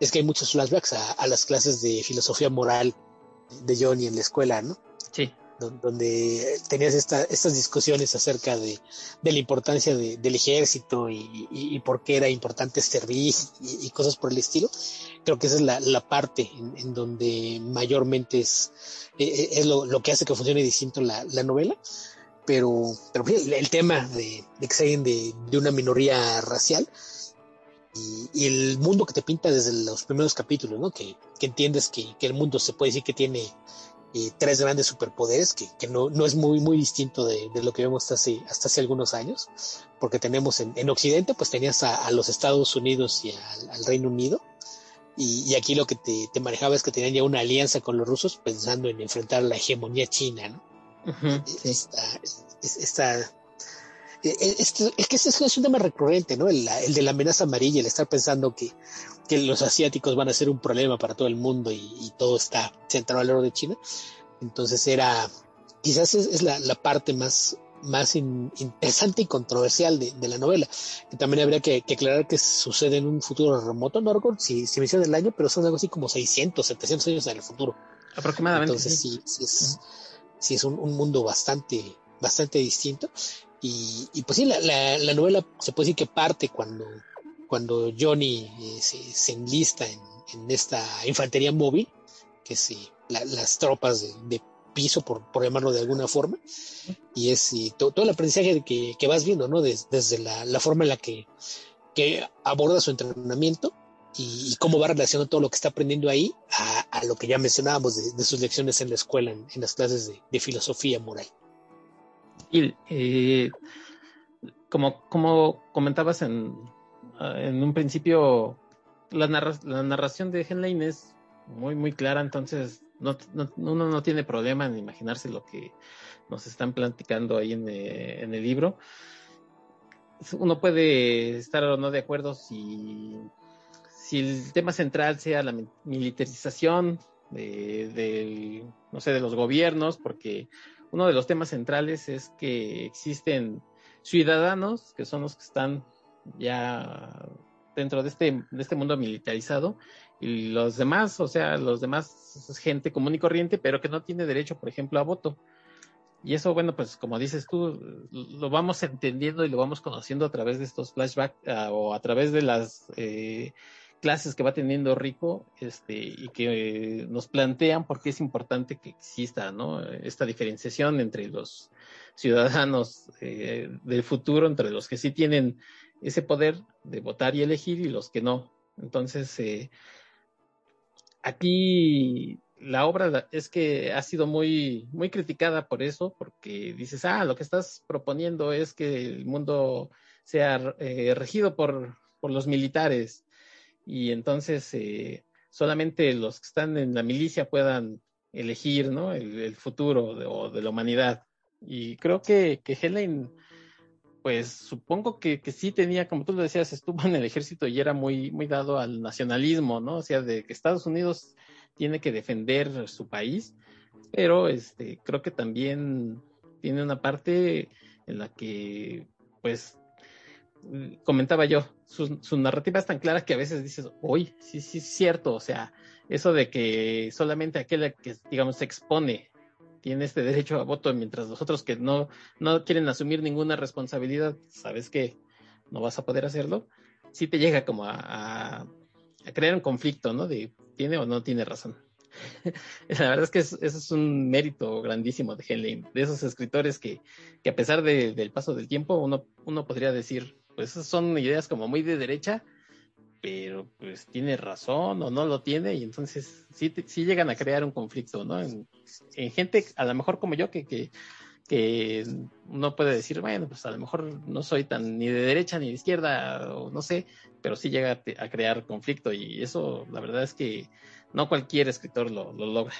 es que hay muchos flashbacks a, a las clases de filosofía moral de Johnny en la escuela, ¿no? Sí donde tenías esta, estas discusiones acerca de, de la importancia de, del ejército y, y, y, por qué era importante servir y, y, cosas por el estilo. Creo que esa es la, la parte en, en, donde mayormente es, es lo, lo, que hace que funcione distinto la, la novela. Pero, pero el, el tema de, de que sean de, de una minoría racial y, y, el mundo que te pinta desde los primeros capítulos, ¿no? Que, que entiendes que, que, el mundo se puede decir que tiene eh, tres grandes superpoderes, que, que no, no, es muy, muy distinto de, de, lo que vemos hasta hace, hasta hace algunos años, porque tenemos en, en Occidente, pues tenías a, a, los Estados Unidos y al Reino Unido, y, y, aquí lo que te, te, manejaba es que tenían ya una alianza con los rusos pensando en enfrentar la hegemonía china, ¿no? Uh -huh, sí. esta, esta, este, es que ese es un tema recurrente, ¿no? El, el, de la amenaza amarilla, el estar pensando que, que los asiáticos van a ser un problema para todo el mundo y, y todo está centrado alrededor de China. Entonces era, quizás es, es la, la, parte más, más in, interesante y controversial de, de, la novela. Que también habría que, que, aclarar que sucede en un futuro remoto, no recuerdo si, si menciona el año, pero son algo así como 600, 700 años en el futuro. Aproximadamente. Entonces sí, sí es, sí es un, un mundo bastante, bastante distinto. Y, y, pues sí, la, la, la, novela se puede decir que parte cuando, cuando Johnny eh, se, se, enlista en, en, esta infantería móvil, que es eh, la, las tropas de, de piso, por, por, llamarlo de alguna forma, y es y to, todo el aprendizaje que, que, vas viendo, ¿no? Des, desde la, la, forma en la que, que aborda su entrenamiento y, y, cómo va relacionando todo lo que está aprendiendo ahí a, a lo que ya mencionábamos de, de, sus lecciones en la escuela, en, en las clases de, de filosofía moral. Y eh, como, como comentabas en, en un principio, la, narra la narración de Henlein es muy, muy clara, entonces no, no, uno no tiene problema en imaginarse lo que nos están platicando ahí en, eh, en el libro. Uno puede estar o no de acuerdo si, si el tema central sea la militarización de, de, no sé, de los gobiernos, porque uno de los temas centrales es que existen ciudadanos que son los que están ya dentro de este, de este mundo militarizado y los demás, o sea, los demás es gente común y corriente, pero que no tiene derecho, por ejemplo, a voto. Y eso, bueno, pues como dices tú, lo vamos entendiendo y lo vamos conociendo a través de estos flashbacks uh, o a través de las eh, clases que va teniendo Rico este, y que eh, nos plantean por qué es importante que exista ¿no? esta diferenciación entre los ciudadanos eh, del futuro, entre los que sí tienen ese poder de votar y elegir y los que no. Entonces, eh, aquí la obra es que ha sido muy, muy criticada por eso, porque dices, ah, lo que estás proponiendo es que el mundo sea eh, regido por, por los militares y entonces eh, solamente los que están en la milicia puedan elegir ¿no? el, futuro de, o de la humanidad. Y creo que, que Helen, pues supongo que, que, sí tenía, como tú lo decías, estuvo en el ejército y era muy, muy dado al nacionalismo, ¿no? O sea, de que Estados Unidos tiene que defender su país, pero este, creo que también tiene una parte en la que, pues, comentaba yo, su, narrativa es tan clara que a veces dices, uy, sí, sí, es cierto, o sea, eso de que solamente aquel que, digamos, se expone tiene este derecho a voto, mientras los otros que no, no quieren asumir ninguna responsabilidad, sabes que no vas a poder hacerlo, sí te llega como a, a, a crear un conflicto, ¿no? De tiene o no tiene razón. [laughs] La verdad es que eso es un mérito grandísimo de Henley, de esos escritores que, que a pesar de, del paso del tiempo, uno, uno podría decir, pues son ideas como muy de derecha, pero pues tiene razón o no lo tiene y entonces sí, sí llegan a crear un conflicto, ¿no? En, en gente a lo mejor como yo que, que, que uno puede decir, bueno, pues a lo mejor no soy tan ni de derecha ni de izquierda o no sé, pero sí llega a, a crear conflicto y eso la verdad es que no cualquier escritor lo, lo logra.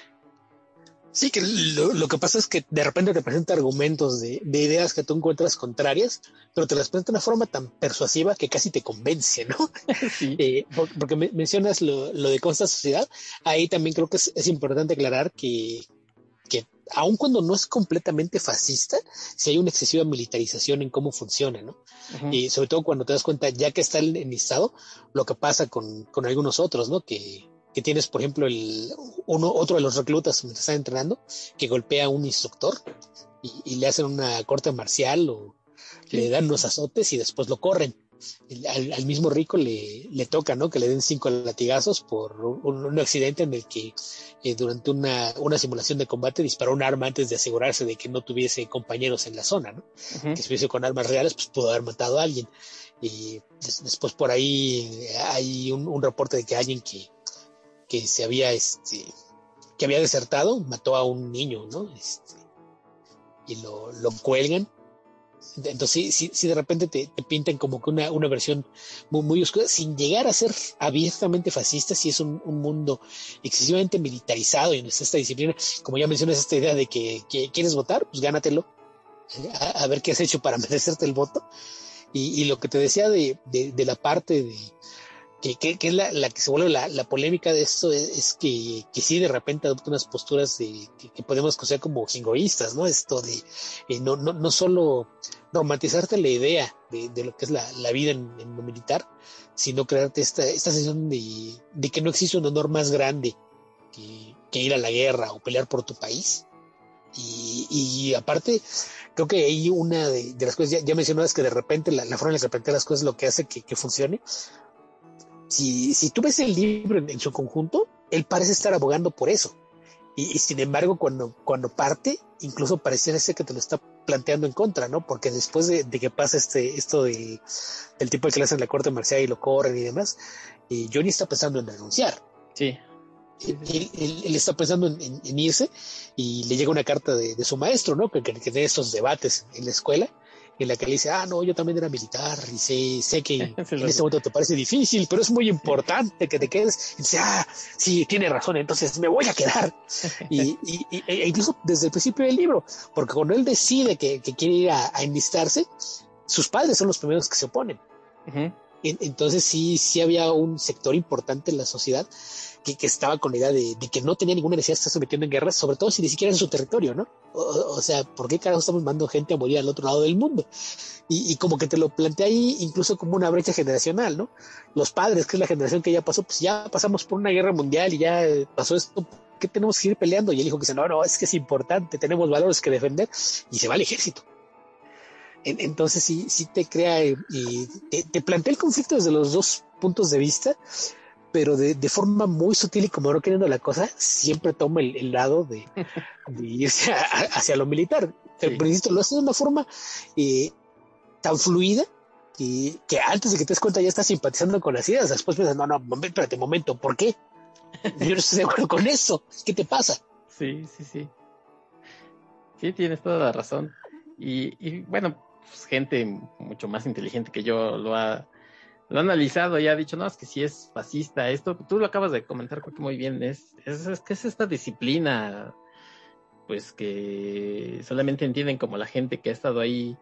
Sí, que lo, que pasa es que de repente te presenta argumentos de, ideas que tú encuentras contrarias, pero te las presenta de una forma tan persuasiva que casi te convence, ¿no? [laughs] Sí. Eh, porque mencionas lo, de Consta Sociedad, ahí también creo que es, importante aclarar que, que aun cuando no es completamente fascista, si hay una excesiva militarización en cómo funciona, ¿no? Y sobre todo cuando te das cuenta, ya que está enlistado, lo que pasa con, con algunos otros, ¿no? Que, que tienes, por ejemplo, el, uno, otro de los reclutas que está entrenando, que golpea a un instructor y, le hacen una corte marcial o le dan unos azotes y después lo corren. Al, mismo rico le, le, toca, ¿no? Que le den cinco latigazos por un, accidente en el que eh, durante una, una, simulación de combate disparó un arma antes de asegurarse de que no tuviese compañeros en la zona, ¿no? Que si hubiese con armas reales, pues pudo haber matado a alguien. Y después por ahí hay un, un reporte de que alguien que, que se había, este, que había desertado, mató a un niño, ¿no? Este, y lo, lo cuelgan. Entonces, sí, sí, de repente te, pintan como que una, una versión muy, muy, oscura, sin llegar a ser abiertamente fascista, si es un, un, mundo excesivamente militarizado y en esta disciplina, como ya mencionas, esta idea de que, quieres votar, pues gánatelo, a, a, ver qué has hecho para [laughs] merecerte el voto. Y, y lo que te decía de, de, de la parte de, que, que, es la, la, que se vuelve la, la polémica de esto es, que, que sí de repente adopta unas posturas de, que, podemos considerar como jingoístas, ¿no? Esto de eh, no, no, no solo romantizarte la idea de, de lo que es la, la vida en, en, lo militar, sino crearte esta, esta sensación de, de que no existe un honor más grande que, que ir a la guerra o pelear por tu país. Y, y aparte, creo que hay una de, de las cosas, ya, ya mencionabas que de repente la, la, forma en la que plantea las cosas es lo que hace que, que funcione, si, si tú ves el libro en, su conjunto, él parece estar abogando por eso. Y, sin embargo, cuando, cuando parte, incluso pareciera ser que te lo está planteando en contra, ¿no? Porque después de, que pasa este, esto del, del tipo de que le hacen la corte marcial y lo corren y demás, eh, Johnny está pensando en renunciar. Sí. Él, está pensando en, irse y le llega una carta de, su maestro, ¿no? Que, que, que tiene estos debates en la escuela en la que le dice, ah, no, yo también era militar y sé, sé que [laughs] en ese momento te parece difícil, pero es muy importante que te quedes. Y dice, ah, sí, tiene razón, entonces me voy a quedar. [laughs] y, y, e incluso desde el principio del libro, porque cuando él decide que, que quiere ir a, enlistarse, sus padres son los primeros que se oponen. Entonces sí, sí había un sector importante en la sociedad que, estaba con la idea de, que no tenía ninguna necesidad de estar sometiendo en guerras, sobre todo si ni siquiera en su territorio, ¿no? O, sea, ¿por qué carajo estamos mandando gente a morir al otro lado del mundo? Y, y, como que te lo plantea ahí incluso como una brecha generacional, ¿no? Los padres, que es la generación que ya pasó, pues ya pasamos por una guerra mundial y ya pasó esto, ¿qué tenemos que seguir peleando? Y el hijo que dice, no, no, es que es importante, tenemos valores que defender y se va al ejército. Entonces sí, sí te crea y te, te plantea el conflicto desde los dos puntos de vista pero de, de, forma muy sutil y como no queriendo la cosa, siempre toma el, lado de, [laughs] irse hacia lo militar. Pero, insisto, lo hace de una forma eh, tan fluida que, que, antes de que te des cuenta ya estás simpatizando con las ideas. Después piensas, no, no, espérate un momento, ¿por qué? Yo no estoy de acuerdo con eso. ¿Qué te pasa? Sí, sí, sí. Sí, tienes toda la razón. Y, y bueno, pues, gente mucho más inteligente que yo lo ha lo ha analizado y ha dicho, no, es que si es fascista esto, tú lo acabas de comentar creo que muy bien, es, es, es que es esta disciplina, pues que solamente entienden como la gente que ha estado ahí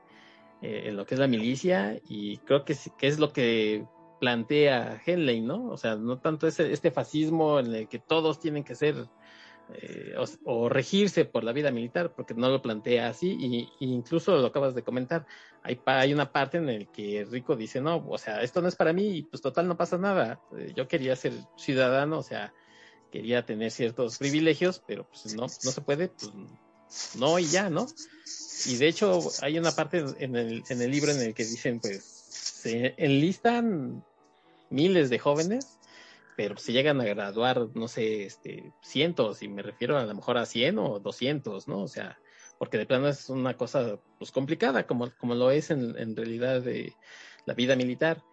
eh, en lo que es la milicia y creo que, que es lo que plantea Henley, ¿no? O sea, no tanto ese, este fascismo en el que todos tienen que ser eh, o, regirse por la vida militar, porque no lo plantea así, y, incluso lo acabas de comentar, hay, hay una parte en el que Rico dice, no, o sea, esto no es para mí, y pues total no pasa nada, eh, yo quería ser ciudadano, o sea, quería tener ciertos privilegios, pero pues no, no se puede, pues no y ya, ¿no? Y de hecho hay una parte en el, en el libro en el que dicen, pues, se enlistan miles de jóvenes pero se llegan a graduar, no sé, este, cientos, y me refiero a lo mejor a 100 o 200, ¿no? O sea, porque de plano es una cosa, pues, complicada, como, como lo es en, en realidad de la vida militar.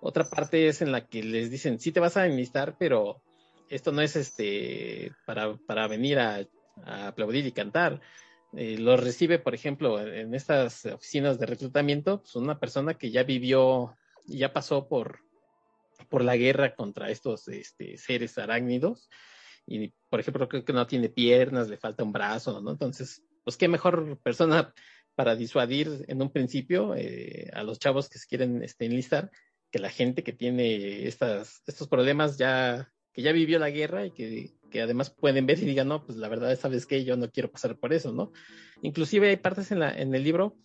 Otra parte es en la que les dicen, sí te vas a enlistar, pero esto no es este, para, para venir a, aplaudir y cantar. Eh, lo recibe, por ejemplo, en estas oficinas de reclutamiento, pues una persona que ya vivió, ya pasó por, por la guerra contra estos este, seres arácnidos y por ejemplo creo que no tiene piernas, le falta un brazo, ¿no? Entonces, pues qué mejor persona para disuadir en un principio eh, a los chavos que se quieren este, enlistar que la gente que tiene estas, estos problemas ya, que ya vivió la guerra y que, que además pueden ver y digan, no, pues la verdad, ¿sabes qué? Yo no quiero pasar por eso, ¿no? Inclusive hay partes en, la, en el libro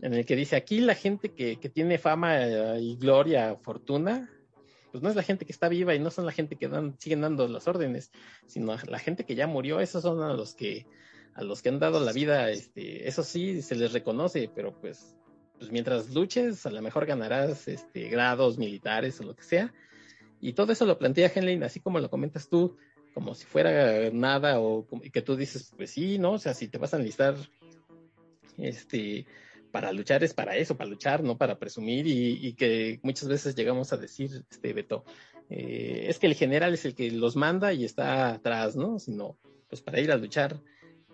en el que dice, aquí la gente que, que tiene fama y gloria, fortuna, pues no es la gente que está viva y no son la gente que siguen dando las órdenes, sino la gente que ya murió, esos son a los que, a los que han dado la vida, este, eso sí se les reconoce, pero pues, pues mientras luches, a lo mejor ganarás este, grados militares o lo que sea. Y todo eso lo plantea Henley, así como lo comentas tú, como si fuera nada, o que tú dices, pues sí, ¿no? O sea, si te vas a enlistar, este, para luchar es para eso, para luchar, no para presumir y, que muchas veces llegamos a decir, este Beto, eh, es que el general es el que los manda y está atrás, ¿no? Sino, pues para ir a luchar.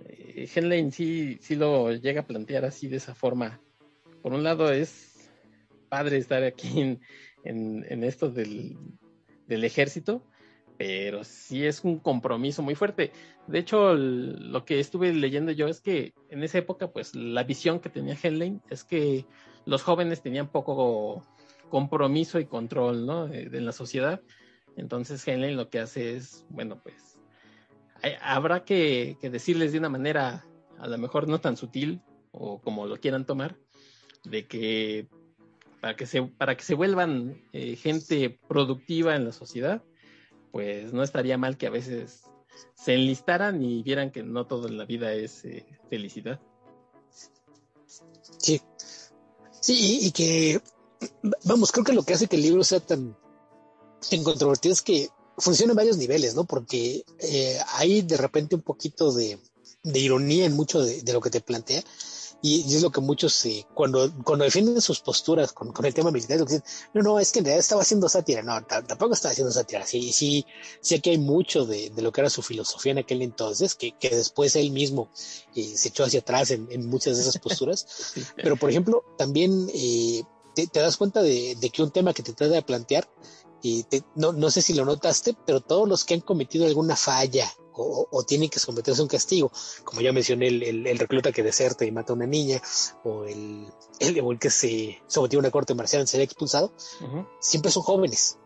Eh, Henley sí, sí lo llega a plantear así de esa forma. Por un lado es padre estar aquí en, en, esto del, del ejército, pero sí es un compromiso muy fuerte. De hecho, lo que estuve leyendo yo es que en esa época, pues la visión que tenía Henley es que los jóvenes tenían poco compromiso y control, ¿no? De, la sociedad. Entonces Henley lo que hace es, bueno, pues habrá que, decirles de una manera a lo mejor no tan sutil o como lo quieran tomar, de que para que se, para que se vuelvan eh, gente productiva en la sociedad, pues no estaría mal que a veces se enlistaran y vieran que no todo en la vida es eh, felicidad. Sí, sí, y, que, vamos, creo que lo que hace que el libro sea tan, tan controvertido es que funciona en varios niveles, ¿no? Porque eh, hay de repente un poquito de, ironía en mucho de, lo que te plantea, y, es lo que muchos, eh, cuando, cuando defienden sus posturas con, con el tema militar, dicen, no, no, es que en realidad estaba haciendo sátira. No, tampoco estaba haciendo sátira. Sí, sí, sí que hay mucho de, de, lo que era su filosofía en aquel entonces, que, que después él mismo eh, se echó hacia atrás en, en, muchas de esas posturas. [laughs] Pero, por ejemplo, también eh, te, te, das cuenta de, de, que un tema que te trata de plantear, y no, no sé si lo notaste, pero todos los que han cometido alguna falla o, tienen que someterse a un castigo, como ya mencioné, el, el, recluta que deserta y mata a una niña, o el, el, que se sometió a una corte marcial y sería expulsado, siempre son jóvenes.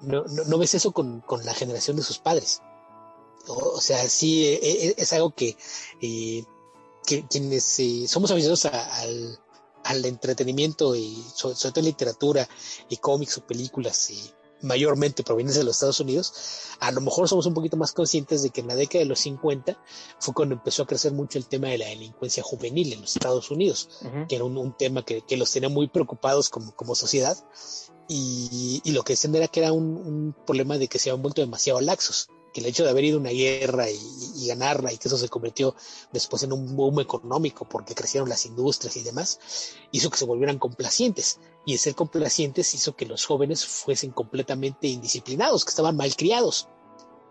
No, no, ves eso con, con, la generación de sus padres. O, sea, sí, e, e, es, algo que, eh, que quienes eh, somos aficionados al, al entretenimiento y sobre, todo en literatura y cómics o películas y mayormente provenientes de los Estados Unidos, a lo mejor somos un poquito más conscientes de que en la década de los 50 fue cuando empezó a crecer mucho el tema de la delincuencia juvenil en los Estados Unidos, que era un, tema que, los tenía muy preocupados como, como sociedad. Y, lo que decían era que era un, un problema de que se habían vuelto demasiado laxos que el hecho de haber ido a una guerra y, ganarla y que eso se convirtió después en un boom económico porque crecieron las industrias y demás, hizo que se volvieran complacientes. Y el ser complacientes hizo que los jóvenes fuesen completamente indisciplinados, que estaban malcriados.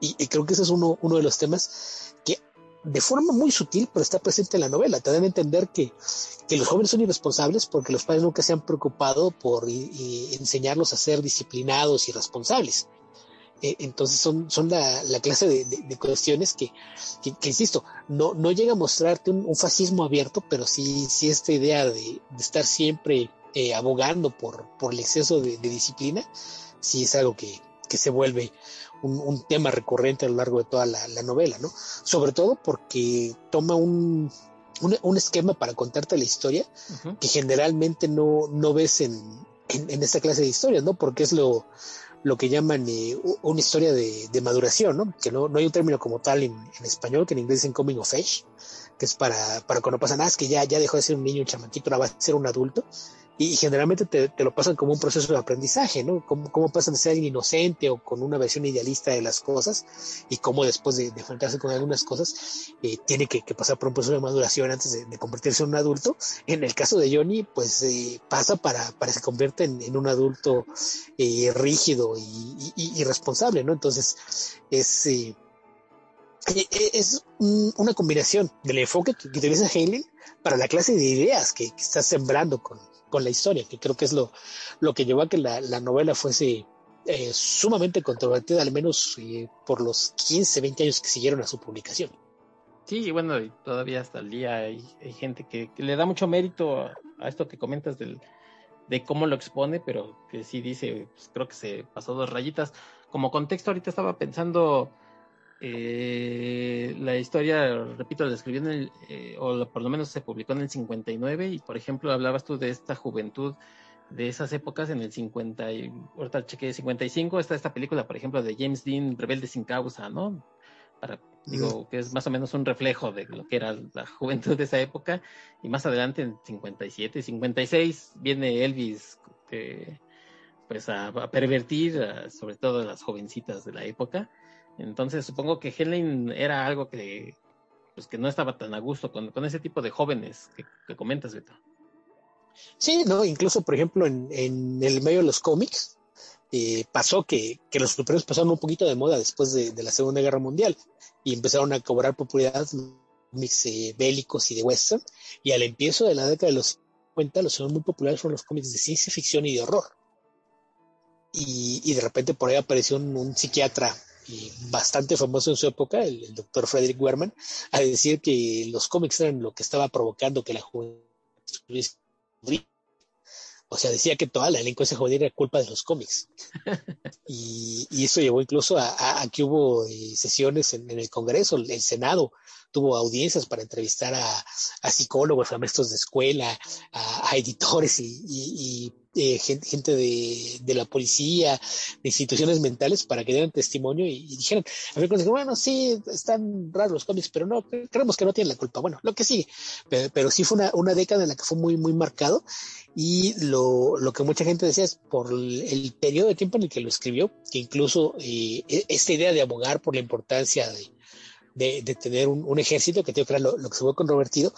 Y, y creo que ese es uno, uno de los temas que de forma muy sutil, pero está presente en la novela. Te dan a entender que, que los jóvenes son irresponsables porque los padres nunca se han preocupado por enseñarlos a ser disciplinados y responsables. Eh, entonces son, son la, clase de, cuestiones que, que, insisto, no, no llega a mostrarte un, fascismo abierto, pero sí, sí esta idea de, estar siempre eh, abogando por, por el exceso de, disciplina, sí es algo que, que se vuelve un, tema recurrente a lo largo de toda la, novela, ¿no? Sobre todo porque toma un, un, esquema para contarte la historia que generalmente no, no ves en, en, en, esta clase de historias, ¿no? Porque es lo, lo que llaman eh, una historia de, maduración, ¿no? Que no, no, hay un término como tal en, español, que en inglés dicen coming of age, que es para, para cuando pasa nada, es que ya, ya dejó de ser un niño, un chamaquito, ahora va a ser un adulto y generalmente te, lo pasan como un proceso de aprendizaje, ¿no? Cómo, cómo pasan de ser inocente o con una versión idealista de las cosas y cómo después de, enfrentarse con algunas cosas eh, tiene que, pasar por un proceso de maduración antes de, convertirse en un adulto. En el caso de Johnny, pues eh, pasa para, para que se convierte en, un adulto eh, rígido y, responsable, ¿no? Entonces es... es una combinación del enfoque que, utiliza Halen para la clase de ideas que, que está sembrando con, con la historia, que creo que es lo, lo que llevó a que la, novela fuese eh, sumamente controvertida, al menos eh, por los 15, 20 años que siguieron a su publicación. Sí, bueno, y todavía hasta el día hay, gente que, le da mucho mérito a, esto que comentas del, de cómo lo expone, pero que sí dice, pues, creo que se pasó dos rayitas. Como contexto, ahorita estaba pensando eh, la historia, repito, la escribió en el, eh, o por lo menos se publicó en el 59, y por ejemplo, hablabas tú de esta juventud de esas épocas en el 50, y, ahorita chequé 55, está esta película, por ejemplo, de James Dean, Rebelde sin causa, ¿no? Para, digo, que es más o menos un reflejo de lo que era la juventud de esa época, y más adelante en 57, 56 viene Elvis, que, pues a, pervertir sobre todo a las jovencitas de la época, entonces supongo que Helen era algo que, pues, que no estaba tan a gusto con, con ese tipo de jóvenes que, comentas, Beto. Sí, no, incluso por ejemplo en, en el medio de los cómics eh, pasó que, que, los superhéroes pasaron un poquito de moda después de, la Segunda Guerra Mundial y empezaron a cobrar popularidad cómics eh, bélicos y de western y al empiezo de la década de los 50 los muy populares fueron los cómics de ciencia ficción y de horror. Y, y de repente por ahí apareció un psiquiatra y bastante famoso en su época, el, doctor Frederick Werman, a decir que los cómics eran lo que estaba provocando que la juventud o sea, decía que toda la delincuencia juvenil era culpa de los cómics. [laughs] y, eso llevó incluso a, que hubo eh, sesiones en, el Congreso, el, Senado tuvo audiencias para entrevistar a, psicólogos, a maestros de escuela, a, editores y eh, gente, de, la policía, de instituciones mentales para que dieran testimonio y, dijeran, a ver, bueno, sí, están raros los cómics, pero no, creemos que no tienen la culpa. Bueno, lo que sigue, pero, sí fue una, década en la que fue muy, muy marcado y lo, que mucha gente decía es por el, periodo de tiempo en el que lo escribió, que incluso eh, e, esta idea de abogar por la importancia de, tener un, ejército, que tengo que era lo, lo que se fue controvertido,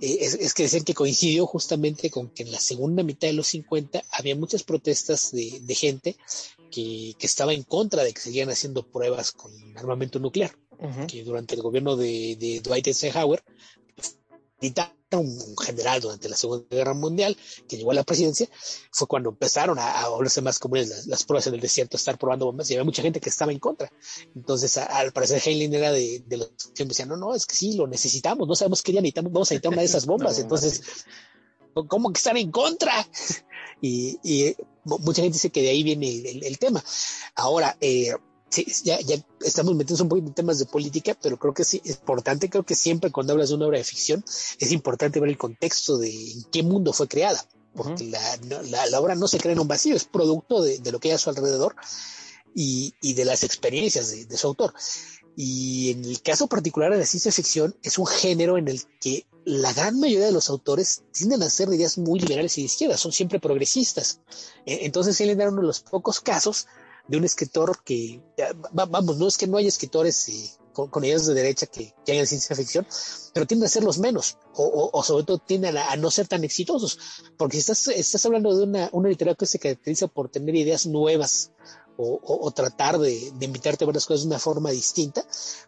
eh, es, que decir que coincidió justamente con que en la segunda mitad de los 50 había muchas protestas de, gente que, estaba en contra de que seguían haciendo pruebas con armamento nuclear, que durante el gobierno de, de Dwight Eisenhower un general durante la Segunda Guerra Mundial que llegó a la presidencia, fue cuando empezaron a, volverse más comunes las, pruebas en el desierto, estar probando bombas y había mucha gente que estaba en contra. Entonces, al parecer, Heinlein era de, los que decían, no, no, es que sí, lo necesitamos, no sabemos qué día necesitamos, vamos a necesitar una de esas bombas. [laughs] Entonces, ¿cómo que están en contra? [laughs] Y, mucha gente dice que de ahí viene el, tema. Ahora, eh, sí, ya, ya estamos metiendo un poquito en temas de política, pero creo que sí es importante, creo que siempre cuando hablas de una obra de ficción es importante ver el contexto de en qué mundo fue creada, porque la, la, obra no se crea en un vacío, es producto de, lo que hay a su alrededor y, y de las experiencias de, de, su autor. Y en el caso particular de la ciencia ficción, es un género en el que la gran mayoría de los autores tienden a ser ideas muy liberales y de izquierda, son siempre progresistas. E, entonces, él era uno de los pocos casos de un escritor que, vamos, no es que no haya escritores eh, con, ideas de derecha que, que hagan ciencia ficción, pero tienden a ser los menos, o, sobre todo tienden a, no ser tan exitosos, porque si estás, estás hablando de una, una literatura que se caracteriza por tener ideas nuevas, o, tratar de, invitarte a ver las cosas de una forma distinta,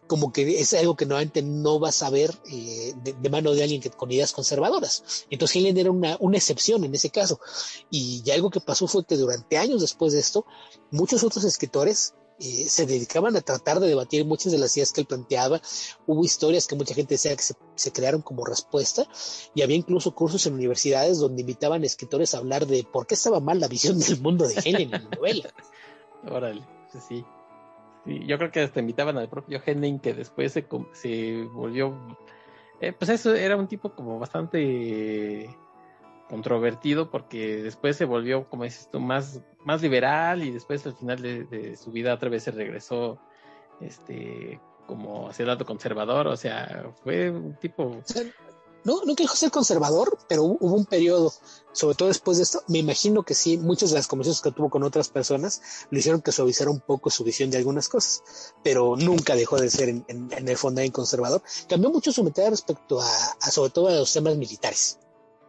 como que es algo que normalmente no vas a ver eh, de, mano de alguien que, con ideas conservadoras. Entonces Helen era una, excepción en ese caso. Y algo que pasó fue que durante años después de esto, muchos otros escritores eh, se dedicaban a tratar de debatir muchas de las ideas que él planteaba. Hubo historias que mucha gente decía que se, se, crearon como respuesta y había incluso cursos en universidades donde invitaban a escritores a hablar de por qué estaba mal la visión del mundo de Helen en la novela. [laughs] Órale, pues sí. sí. Yo creo que hasta invitaban al propio Henning que después se, se volvió. Eh, pues eso era un tipo como bastante controvertido porque después se volvió, como dices tú, más, más liberal y después al final de, su vida otra vez se regresó este como hacia el lado conservador, o sea, fue un tipo no, no quiero ser conservador, pero hubo un periodo, sobre todo después de esto, me imagino que sí, muchas de las conversaciones que tuvo con otras personas le hicieron que suavizara un poco su visión de algunas cosas, pero nunca dejó de ser en, el fondo en conservador. Cambió mucho su mentalidad respecto a, sobre todo a los temas militares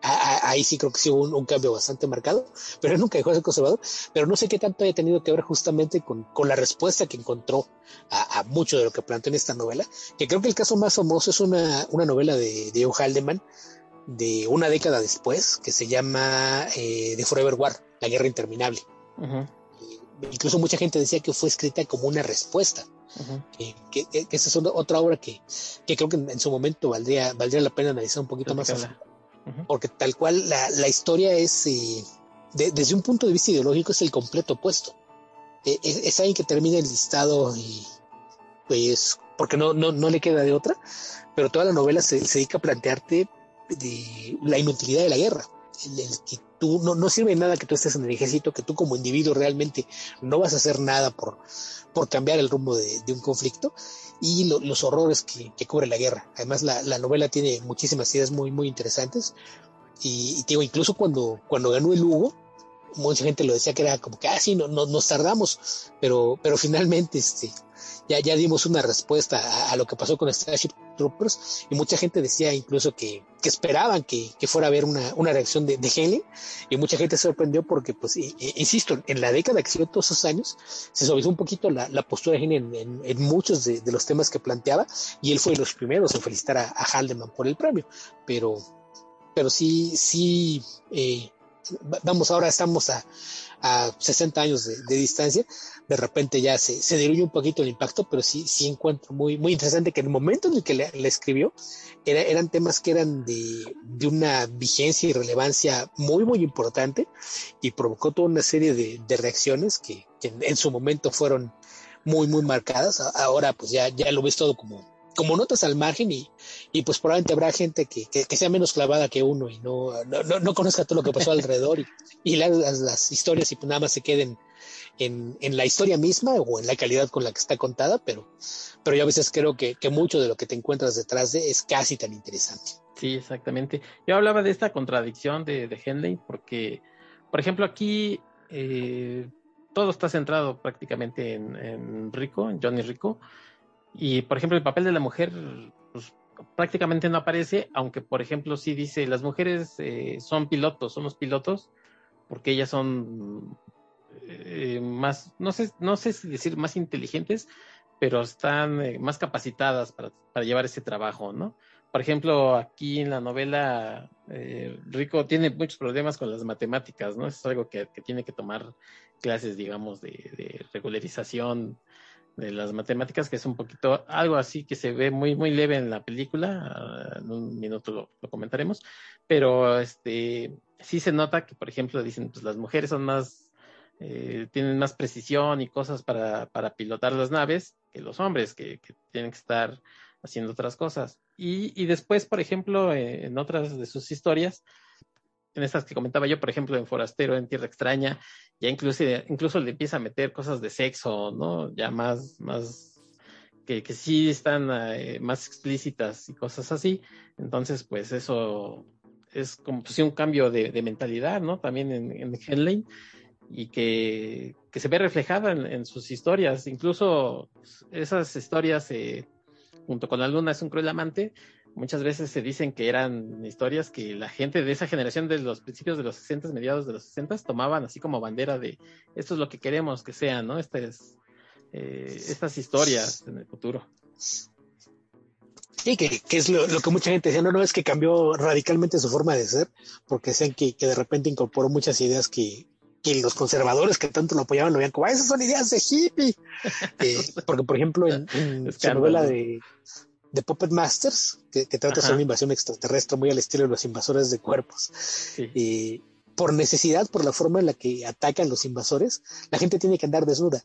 ahí sí creo que sí hubo un, cambio bastante marcado, [laughs] pero nunca dejó de ser conservador, pero no sé qué tanto haya tenido que ver justamente con, la respuesta que encontró a, mucho de lo que planteó en esta novela, que creo que el caso más famoso es una, novela de Diego Haldeman de una década después, que se llama eh, The Forever War, La Guerra Interminable. incluso mucha gente decía que fue escrita como una respuesta. que, esa es otra obra que, creo que en, su momento valdría, valdría la pena analizar un poquito más. Porque tal cual la, historia es, eh, desde un punto de vista ideológico, es el completo opuesto. E, e, es, alguien que termina el listado y pues porque no, no, no le queda de otra, pero toda la novela se, dedica a plantearte la inutilidad de la guerra, el, que tú no, no sirve nada que tú estés en el ejército, que tú como individuo realmente no vas a hacer nada por, por cambiar el rumbo de, un conflicto y los horrores que, que, cubre la guerra. Además, la, la, novela tiene muchísimas ideas muy, muy interesantes y, digo, incluso cuando, cuando ganó el Hugo, mucha gente lo decía que era como que, ah, sí, no, no, nos tardamos, pero, pero finalmente este, ya, ya dimos una respuesta a, lo que pasó con Starship Troopers y mucha gente decía incluso que, que esperaban que, que, fuera a haber una, una reacción de, de Henley y mucha gente se sorprendió porque, pues, insisto, en la década que siguió todos esos años se suavizó un poquito la, la postura de Henley en, en, muchos de, de, los temas que planteaba y él fue de los primeros en felicitar a, a Haldeman por el premio, pero, pero sí, sí, eh, vamos, ahora estamos a, a 60 años de, distancia, de repente ya se, se, diluye un poquito el impacto, pero sí, sí encuentro muy, muy interesante que en el momento en el que le, escribió, era, eran temas que eran de, de, una vigencia y relevancia muy, muy importante y provocó toda una serie de, de reacciones que, que en, su momento fueron muy, muy marcadas. Ahora pues ya, ya lo ves todo como, como notas al margen y, y pues probablemente habrá gente que, que, sea menos clavada que uno y no, no, no, conozca todo lo que pasó alrededor y, y las, las, historias y pues nada más se queden en, en, la historia misma o en la calidad con la que está contada, pero, pero yo a veces creo que, que mucho de lo que te encuentras detrás de es casi tan interesante. Sí, exactamente. Yo hablaba de esta contradicción de, de Henley porque, por ejemplo, aquí eh, todo está centrado prácticamente en, en Rico, en Johnny Rico, y, por ejemplo, el papel de la mujer pues, prácticamente no aparece, aunque, por ejemplo, sí dice, las mujeres eh, son pilotos, son los pilotos, porque ellas son eh, más, no sé, no sé si decir más inteligentes, pero están eh, más capacitadas para, para, llevar ese trabajo, ¿no? Por ejemplo, aquí en la novela, Rico tiene muchos problemas con las matemáticas, ¿no? Es algo que, que tiene que tomar clases, digamos, de regularización de las matemáticas, que es un poquito algo así que se ve muy, muy leve en la película, ah, en un minuto lo, comentaremos, pero este sí se nota que, por ejemplo, dicen, pues las mujeres son más, eh, tienen más precisión y cosas para, para pilotar las naves que los hombres, que, que tienen que estar haciendo otras cosas. Y, y después, por ejemplo, eh, en otras de sus historias, en estas que comentaba yo, por ejemplo, en Forastero, en Tierra Extraña, ya incluso, incluso le empieza a meter cosas de sexo, ¿no? Ya más, más, que, que sí están eh, más explícitas y cosas así. Entonces, pues eso es como si un cambio de, mentalidad, ¿no? También en, en Henley y que, que, se ve reflejada en, sus historias. Incluso esas historias, eh, junto con La Luna es un cruel amante, muchas veces se dicen que eran historias que la gente de esa generación de los principios de los 60, mediados de los 60, tomaban así como bandera de esto es lo que queremos que sean, ¿no? Estas, eh, estas historias en el futuro. Sí, que, que es lo, lo, que mucha gente decía, no, no, es que cambió radicalmente su forma de ser, porque decían que, que de repente incorporó muchas ideas que, que los conservadores que tanto lo apoyaban lo veían como, ah, esas son ideas de hippie. [laughs] eh, porque, por ejemplo, en, en su novela de, de Puppet Masters, que, trata sobre una invasión extraterrestre muy al estilo de los invasores de cuerpos. Y por necesidad, por la forma en la que atacan los invasores, la gente tiene que andar desnuda.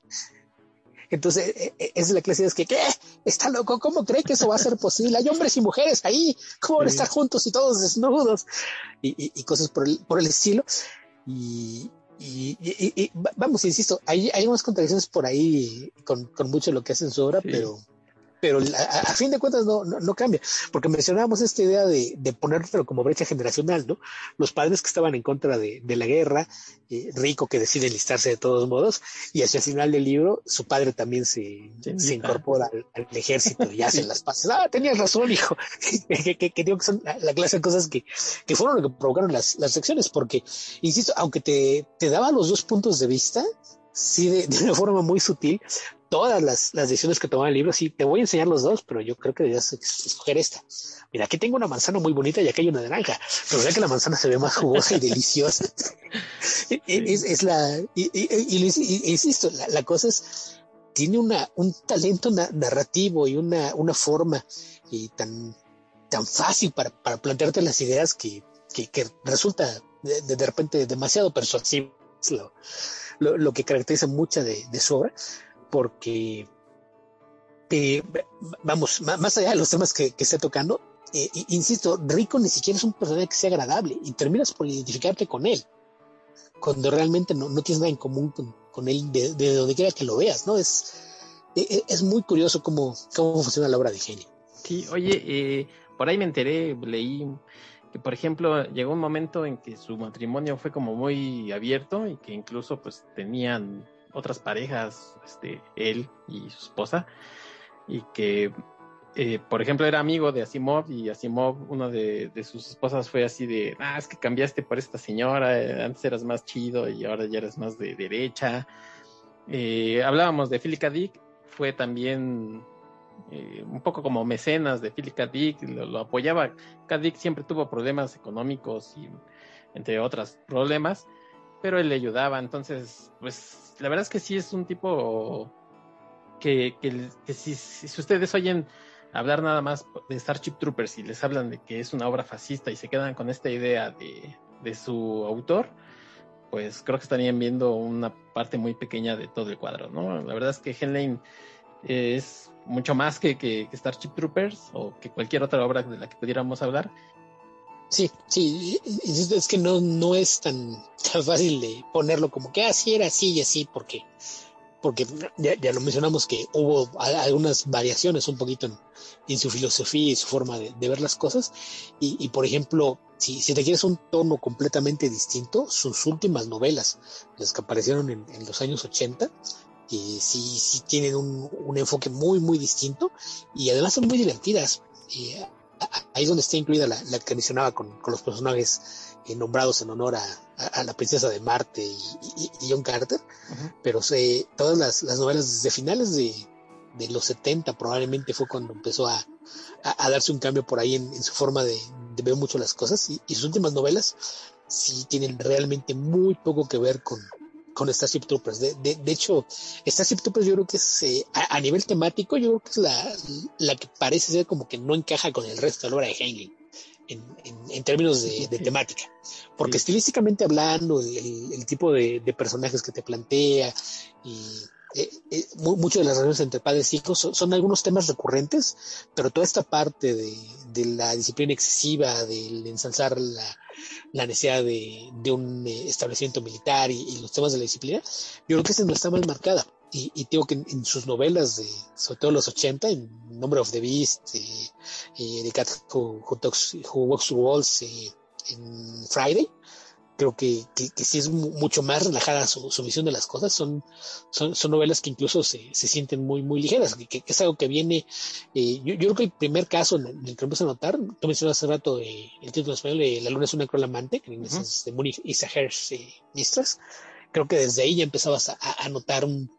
Entonces, e, e, es la clase de que, ¿qué? ¿Está loco? ¿Cómo cree que eso va a ser posible? Hay hombres y mujeres ahí. ¿Cómo van a estar juntos y todos desnudos? Y, cosas por el, por el estilo. Y, y, vamos, insisto, hay, hay unas contradicciones por ahí con, con mucho de lo que hace en su obra, pero pero a, fin de cuentas no, no, cambia, porque mencionábamos esta idea de, de ponértelo como brecha generacional, ¿no? Los padres que estaban en contra de, de la guerra, eh, Rico que decide enlistarse de todos modos, y hacia el final del libro su padre también se, se incorpora al, ejército y hace [laughs] las paces. Ah, tenías razón, hijo, [laughs] que, que, que, digo que son la, clase de cosas que, que fueron lo que provocaron las, las secciones, porque, insisto, aunque te, te daba los dos puntos de vista, sí de, de, una forma muy sutil, todas las, las decisiones que tomaba el libro, sí, te voy a enseñar los dos, pero yo creo que deberías escoger esta. Mira, aquí tengo una manzana muy bonita y aquí hay una naranja, pero vea que la manzana se ve más jugosa y deliciosa. [laughs] es, es, la, y, y, insisto, la, la, cosa es, tiene una, un talento narrativo y una, una forma y tan, tan fácil para, para plantearte las ideas que, que, que resulta de, de, repente demasiado persuasivo. Lo, lo, lo, que caracteriza mucha de, de su obra, porque eh, vamos, más allá de los temas que, que esté tocando, eh, insisto, Rico ni siquiera es un personaje que sea agradable y terminas por identificarte con él, cuando realmente no, no tienes nada en común con, él de, de, donde quiera que lo veas, ¿no? Es, es, e, es muy curioso cómo, cómo funciona la obra de genio. Sí, oye, eh, por ahí me enteré, leí que por ejemplo llegó un momento en que su matrimonio fue como muy abierto y que incluso pues tenían otras parejas, este, él y su esposa, y que eh, por ejemplo, era amigo de Asimov y Asimov, una de, sus esposas fue así de, ah, es que cambiaste por esta señora, eh, antes eras más chido y ahora ya eres más de derecha. Eh, hablábamos de Philip K. Dick, fue también un poco como mecenas de Philip K. Dick, lo, lo, apoyaba. K. Dick siempre tuvo problemas económicos y entre otros problemas, pero él le ayudaba, entonces, pues la verdad es que sí es un tipo que, que, si, ustedes oyen hablar nada más de Starship Troopers y les hablan de que es una obra fascista y se quedan con esta idea de, de su autor, pues creo que estarían viendo una parte muy pequeña de todo el cuadro, ¿no? La verdad es que Henley es mucho más que, que, que, Starship Troopers o que cualquier otra obra de la que pudiéramos hablar. Sí, sí, es que no, no es tan, tan fácil de ponerlo como que así era así y así, porque porque ya, ya, lo mencionamos que hubo algunas variaciones un poquito en, su filosofía y su forma de, ver las cosas. Y, y por ejemplo, si, si, te quieres un tono completamente distinto, sus últimas novelas, las que aparecieron en, en los años 80, y sí, sí tienen un, un, enfoque muy, muy distinto y además son muy divertidas. Y ahí es donde está incluida la, la que mencionaba con, con los personajes eh, nombrados en honor a, a, a, la princesa de Marte y, y, y John Carter, uh -huh. pero se, todas las, las, novelas desde finales de, de, los 70 probablemente fue cuando empezó a, a darse un cambio por ahí en, en su forma de, de, ver mucho las cosas y, y, sus últimas novelas sí tienen realmente muy poco que ver con, con Starship Troopers. De, de, de, hecho, Starship Troopers yo creo que es, eh, a, a, nivel temático, yo creo que es la, la que parece ser como que no encaja con el resto de la obra de Heinlein en, en, en términos de, de, temática. Porque sí. estilísticamente hablando, el, el tipo de, de, personajes que te plantea y eh, eh, muchas de las relaciones entre padres y hijos son, son, algunos temas recurrentes, pero toda esta parte de, de la disciplina excesiva, del de ensalzar la, la necesidad de, un eh, establecimiento militar y, los temas de la disciplina, yo creo que esa no está mal marcada. Y, y digo que en, sus novelas, de, sobre todo los 80, en Number of the Beast, eh, eh, The Cat Who, Who, Talks, Who Walks Walls, eh, en Friday, creo que, que, que, sí es mucho más relajada su, su visión de las cosas. Son, son, son novelas que incluso se, se, sienten muy, muy ligeras, que, que es algo que viene. Eh, yo, yo, creo que el primer caso en el que empiezo a notar, tú mencionas hace rato eh, el título español de La luna es una cruel amante, que uh -huh. es de Munich Isahers eh, Mistras. Creo que desde ahí ya empezabas a, a notar un,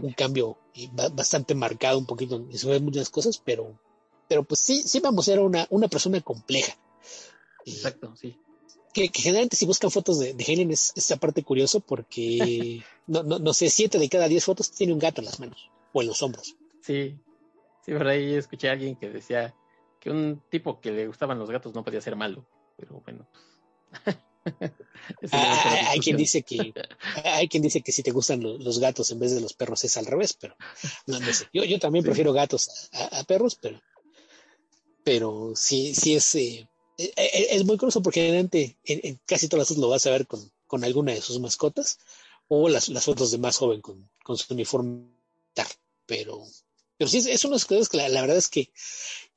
un cambio bastante marcado un poquito en muchas cosas, pero, pero pues sí, sí vamos, era una, una persona compleja. Exacto, sí. Que, que, generalmente si buscan fotos de, de Helen es esta parte curioso porque [laughs] no, no, no sé, siete de cada diez fotos tiene un gato en las manos o en los hombros. Sí, sí, por ahí escuché a alguien que decía que un tipo que le gustaban los gatos no podía ser malo, pero bueno, pues [laughs] Ah, hay quien dice que [laughs] hay quien dice que si te gustan los, los, gatos en vez de los perros es al revés, pero no, no sé. Yo, yo también sí. prefiero gatos a, a, perros, pero pero sí sí es eh, es, eh, eh, es, muy curioso porque generalmente en, casi todas las fotos lo vas a ver con, con alguna de sus mascotas o las, las fotos de más joven con, con su uniforme, pero pero sí es, es unas cosas que la verdad es que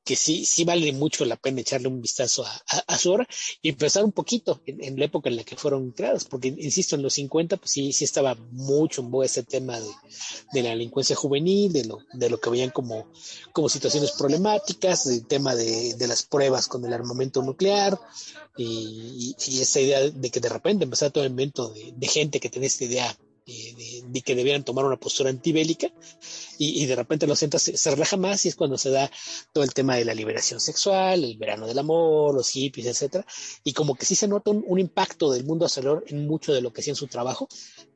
que sí, sí vale mucho la pena echarle un vistazo a, su obra y empezar un poquito en, la época en la que fueron creadas, porque insisto, en los 50 pues sí, sí estaba mucho en boga ese tema de, de, la delincuencia juvenil, de lo, de lo que veían como, como situaciones problemáticas, del tema de, de las pruebas con el armamento nuclear y, esa idea de que de repente empezaba todo el invento de, de gente que tenía esta idea de, de, que debieran tomar una postura antibélica y, de repente lo sientas, se, relaja más y es cuando se da todo el tema de la liberación sexual, el verano del amor, los hippies, etcétera, y como que sí se nota un, impacto del mundo alrededor en mucho de lo que hacía en su trabajo,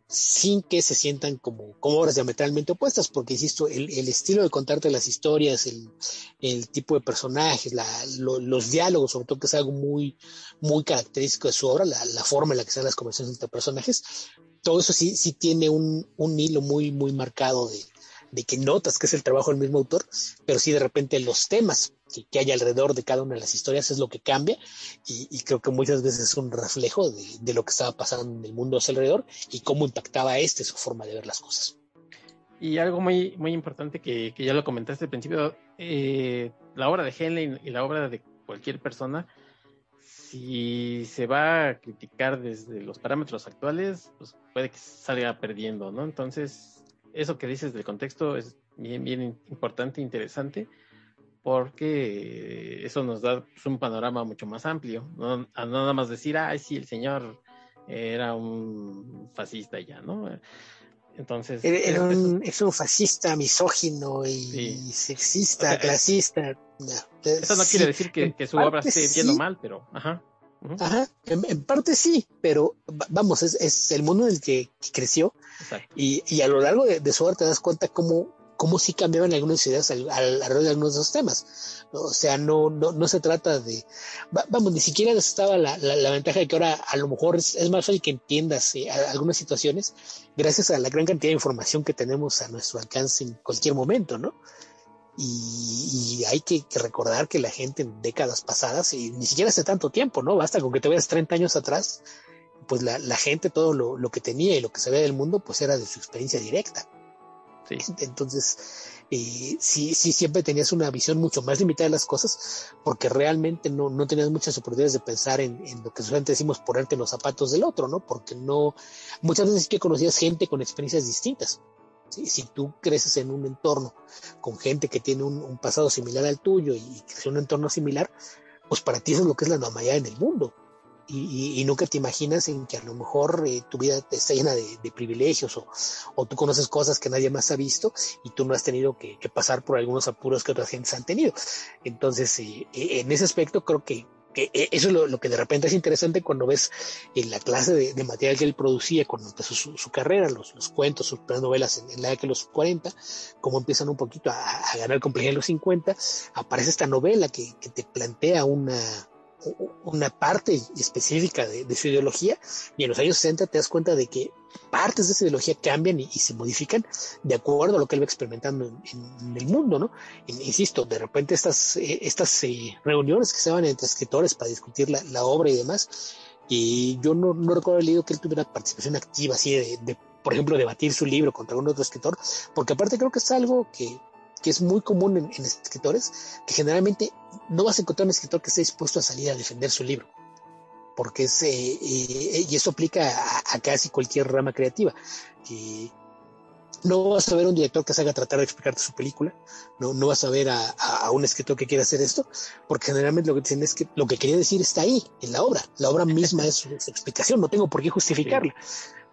sin que se sientan como, como obras diametralmente opuestas, porque insisto, el, estilo de contarte las historias, el, tipo de personajes, los diálogos, sobre todo que es algo muy, muy característico de su obra, la, forma en la que se dan las conversaciones entre personajes, todo eso sí, sí tiene un, un hilo muy, muy marcado de, de que notas que es el trabajo del mismo autor, pero sí de repente los temas que, hay alrededor de cada una de las historias es lo que cambia y, creo que muchas veces es un reflejo de, lo que estaba pasando en el mundo a su alrededor y cómo impactaba este su forma de ver las cosas. Y algo muy, muy importante que, ya lo comentaste al principio, eh, la obra de Henley y la obra de cualquier persona, si se va a criticar desde los parámetros actuales, pues puede que salga perdiendo, ¿no? Entonces, eso que dices del contexto es bien, bien importante, interesante, porque eso nos da pues, un panorama mucho más amplio, no, nada más decir, ay, sí, el señor era un fascista ya, ¿no? Entonces. Era, un, es un fascista, misógino y sexista, clasista. eso no quiere decir que, su obra esté bien o mal, pero. Ajá. Ajá, en, parte sí, pero vamos, es, es el mundo en el que creció y, y, a lo largo de, su obra te das cuenta cómo, cómo sí cambiaban algunas ideas alrededor de algunos de esos temas. O sea, no, no, no se trata de, vamos, ni siquiera estaba la, la, ventaja de que ahora a lo mejor es, más fácil que entiendas eh, algunas situaciones gracias a la gran cantidad de información que tenemos a nuestro alcance en cualquier momento, ¿no? Y, hay que, recordar que la gente en décadas pasadas, y ni siquiera hace tanto tiempo, ¿no? Basta con que te veas 30 años atrás, pues la, gente todo lo, que tenía y lo que se del mundo, pues era de su experiencia directa. Entonces, eh, sí, sí, siempre tenías una visión mucho más limitada de las cosas, porque realmente no, no tenías muchas oportunidades de pensar en, lo que solamente decimos ponerte en los zapatos del otro, ¿no? Porque no, muchas veces sí que conocías gente con experiencias distintas. Si tú creces en un entorno con gente que tiene un, pasado similar al tuyo y que un entorno similar, pues para ti eso es lo que es la normalidad en el mundo. Y, nunca te imaginas en que a lo mejor eh, tu vida está llena de, privilegios o, tú conoces cosas que nadie más ha visto y tú no has tenido que, pasar por algunos apuros que otras gentes han tenido. Entonces, eh, en ese aspecto creo que que eh, eso es lo, que de repente es interesante cuando ves en la clase de, material que él producía cuando empezó su, carrera, los, cuentos, sus novelas en, la década de los 40, cómo empiezan un poquito a, ganar complejidad en los 50, aparece esta novela que te plantea una, una parte específica de, su ideología y en los años 60 te das cuenta de que partes de esa ideología cambian y, se modifican de acuerdo a lo que él va experimentando en, el mundo, ¿no? insisto, de repente estas, eh, estas eh, reuniones que se van entre escritores para discutir la, obra y demás, y yo no, recuerdo haber leído que él tuviera participación activa así de por ejemplo, debatir su libro contra algún otro escritor, porque aparte creo que es algo que, que es muy común en, escritores, que generalmente no vas a encontrar un escritor que esté dispuesto a salir a defender su libro, porque es, eh, eh, y eso aplica a, casi cualquier rama creativa. no vas a ver un director que se haga tratar de explicarte su película, no, no vas a ver a, un escritor que quiera hacer esto, porque generalmente lo que dicen es que lo que quería decir está ahí, en la obra. La obra misma es su, explicación, no tengo por qué justificarla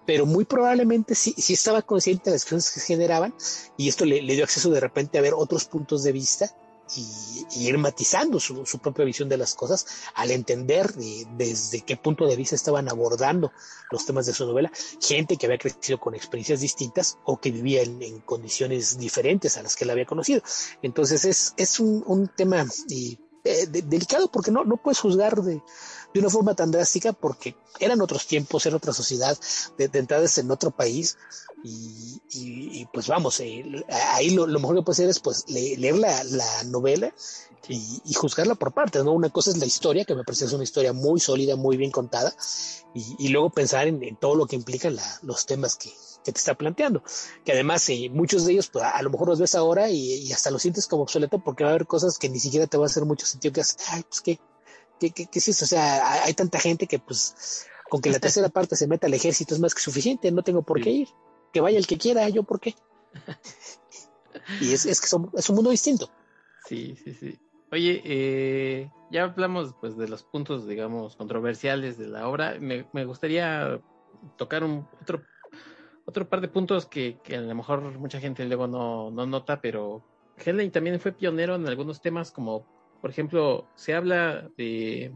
pero muy probablemente sí, sí estaba consciente de las cosas que generaban y esto le, dio acceso de repente a ver otros puntos de vista y, ir matizando su, propia visión de las cosas al entender desde qué punto de vista estaban abordando los temas de su novela, gente que había crecido con experiencias distintas o que vivía en, condiciones diferentes a las que él había conocido. Entonces es, es un, tema eh, delicado porque no, no puedes juzgar de, de una forma tan drástica porque eran otros tiempos, era otra sociedad, de, de entrada en otro país y, pues vamos, eh, ahí lo, mejor que puede hacer es pues leer la, novela y, juzgarla por partes, ¿no? Una cosa es la historia, que me parece es una historia muy sólida, muy bien contada, y, luego pensar en, todo lo que implican los temas que, te está planteando, que además eh, muchos de ellos pues, a, lo mejor los ves ahora y, hasta los sientes como obsoleto porque va a haber cosas que ni siquiera te va a hacer mucho sentido que haces, ay, pues qué, ¿Qué, qué, es eso? O sea, hay, tanta gente que pues con que la tercera parte se meta al ejército es más que suficiente, no tengo por qué ir. Que vaya el que quiera, yo por qué. y es, es que es un mundo distinto. Sí, sí, sí. Oye, eh, ya hablamos pues de los puntos, digamos, controversiales de la obra. Me, me gustaría tocar un otro otro par de puntos que, que, a lo mejor mucha gente luego no, no nota, pero Helen también fue pionero en algunos temas como, por ejemplo, se habla de,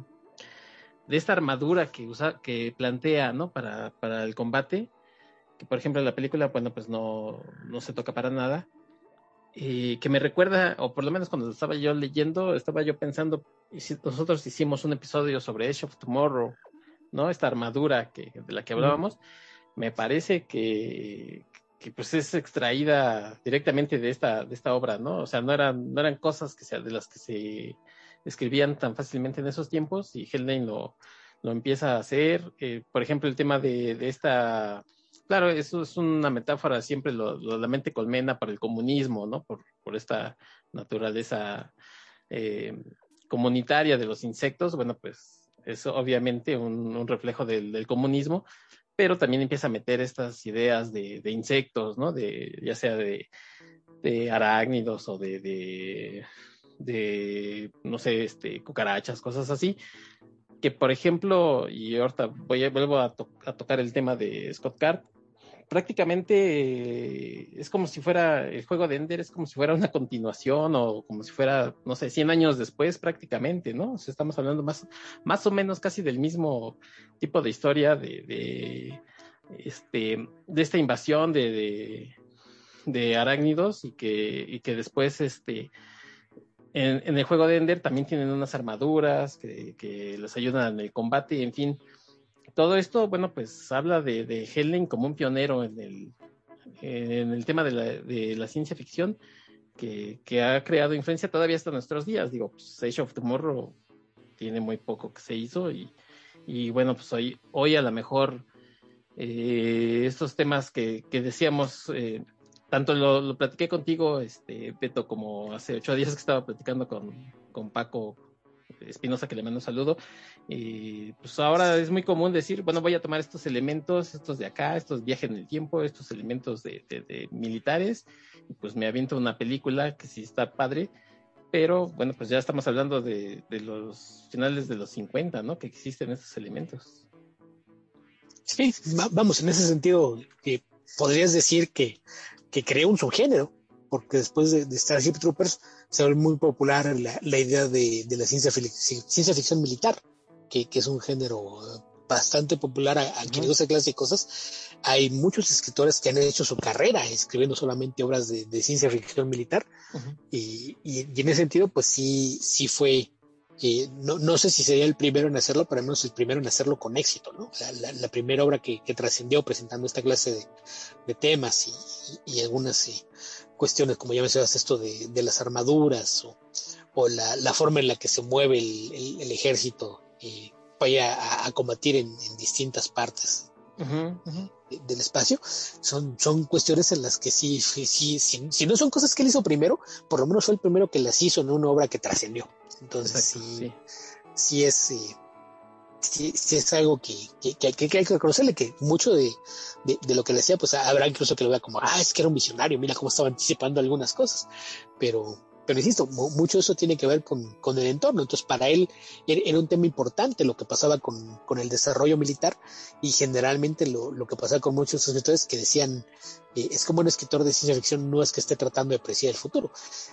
de esta armadura que usa, que plantea, ¿no? Para, para el combate, que por ejemplo en la película, bueno, pues no, no se toca para nada, y que me recuerda, o por lo menos cuando estaba yo leyendo, estaba yo pensando, y si nosotros hicimos un episodio sobre Age of Tomorrow, ¿no? Esta armadura que, de la que hablábamos, me parece que, que pues es extraída directamente de esta, de esta obra, ¿no? O sea, no eran, no eran cosas que de las que se escribían tan fácilmente en esos tiempos y Hellane lo, lo empieza a hacer. Eh, por ejemplo, el tema de, de, esta, claro, eso es una metáfora, siempre lo, la mente colmena para el comunismo, ¿no? Por, por esta naturaleza eh, comunitaria de los insectos, bueno, pues es obviamente un, un reflejo del, del comunismo, pero también empieza a meter estas ideas de, insectos, ¿no? De, ya sea de, arácnidos o de, no sé, este, cucarachas, cosas así. Que, por ejemplo, y ahorita vuelvo a, a tocar el tema de Scott Card, prácticamente eh, es como si fuera el juego de Ender, es como si fuera una continuación o como si fuera, no sé, 100 años después prácticamente, ¿no? Estamos hablando más, más o menos casi del mismo tipo de historia de, este, de esta invasión de, de, arácnidos y que, y que después, este, en, en, el juego de Ender también tienen unas armaduras que, que les ayudan en el combate, en fin, todo esto, bueno, pues habla de, de Helen como un pionero en el, en el tema de la, de la ciencia ficción que, que, ha creado influencia todavía hasta nuestros días. Digo, pues Age of Tomorrow tiene muy poco que se hizo y, y bueno, pues hoy, hoy a lo mejor eh, estos temas que, que decíamos, eh, tanto lo, lo, platiqué contigo, este, Beto, como hace ocho días que estaba platicando con, con Paco Espinosa, que le mando un saludo. Y pues ahora es muy común decir, bueno, voy a tomar estos elementos, estos de acá, estos viajes en el tiempo, estos elementos de, de, de militares, y pues me aviento una película que sí está padre, pero bueno, pues ya estamos hablando de, de los finales de los 50, ¿no? Que existen estos elementos. Sí, vamos, en ese sentido, que podrías decir que, que creó un subgénero, porque después de, de Starship Troopers se vuelve muy popular la, la idea de, de la ciencia, ciencia, ficción militar, que, que, es un género bastante popular a, a gusta clase de cosas. Hay muchos escritores que han hecho su carrera escribiendo solamente obras de, de ciencia ficción militar uh -huh. y, y, y, en ese sentido pues sí, sí fue eh, no, no, sé si sería el primero en hacerlo, pero al menos el primero en hacerlo con éxito, ¿no? La, la, la primera obra que, que, trascendió presentando esta clase de, de temas y, y algunas eh, cuestiones, como ya mencionaste, esto de, de las armaduras o, o la, la, forma en la que se mueve el, el, el ejército eh, vaya a, a combatir en, en, distintas partes Uh -huh, uh -huh. del espacio son, son cuestiones en las que sí, sí, sí, si no son cosas que él hizo primero, por lo menos fue el primero que las hizo en una obra que trascendió. Entonces Exacto, sí, sí, es eh, sí, sí, es algo que, que, que, que, hay que reconocerle que mucho de, de, de, lo que le decía, pues habrá incluso que lo vea como, ah, es que era un visionario, mira cómo estaba anticipando algunas cosas, pero pero insisto, mucho de eso tiene que ver con, con, el entorno. Entonces, para él era un tema importante lo que pasaba con, con el desarrollo militar y generalmente lo, lo, que pasaba con muchos escritores que decían, eh, es como un escritor de ciencia ficción no es que esté tratando de predecir el futuro,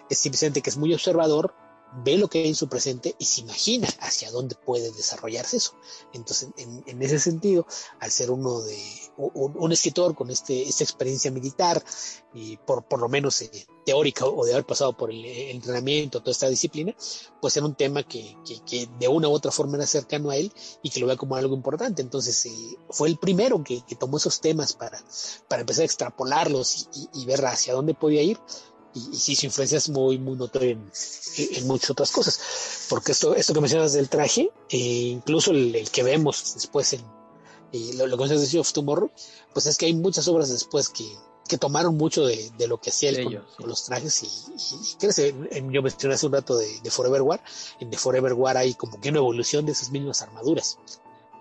es simplemente que es muy observador, ve lo que hay en su presente y se imagina hacia dónde puede desarrollarse eso. Entonces, en, ese sentido, al ser uno de un, un escritor con este, esta experiencia militar y por, por lo menos eh, teórica o de haber pasado por el, entrenamiento, toda esta disciplina, pues era un tema que, que, de una u otra forma era cercano a él y que lo vea como algo importante. Entonces, eh, fue el primero que, que, tomó esos temas para, para empezar a extrapolarlos y, y ver hacia dónde podía ir y, y sí, su influencia es muy, muy notoria en, en, muchas otras cosas. Porque esto, esto que mencionas del traje, eh, incluso el, el, que vemos después en eh, lo, lo que mencionas de of Tomorrow, pues es que hay muchas obras después que, que tomaron mucho de, de, lo que hacía él con, ellos, sí. con, los trajes y, y, y crece, yo mencioné hace un rato de, de, Forever War, en The Forever War hay como que una evolución de esas mismas armaduras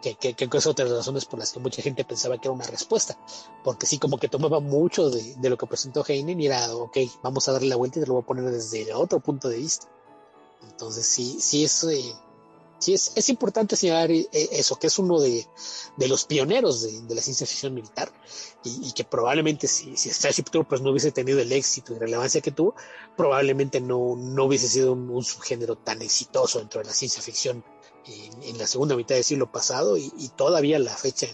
que, que, que es otra de las razones por las que mucha gente pensaba que era una respuesta, porque sí como que tomaba mucho de, de lo que presentó Heinen y era, ok, vamos a darle la vuelta y te lo voy a poner desde otro punto de vista. Entonces sí, sí es, eh, sí es, es importante señalar eh, eso, que es uno de, de los pioneros de, de, la ciencia ficción militar y, y que probablemente si, si, Starship Troopers no hubiese tenido el éxito y relevancia que tuvo, probablemente no, no hubiese sido un, un subgénero tan exitoso dentro de la ciencia ficción en, la segunda mitad del siglo pasado y, y todavía la fecha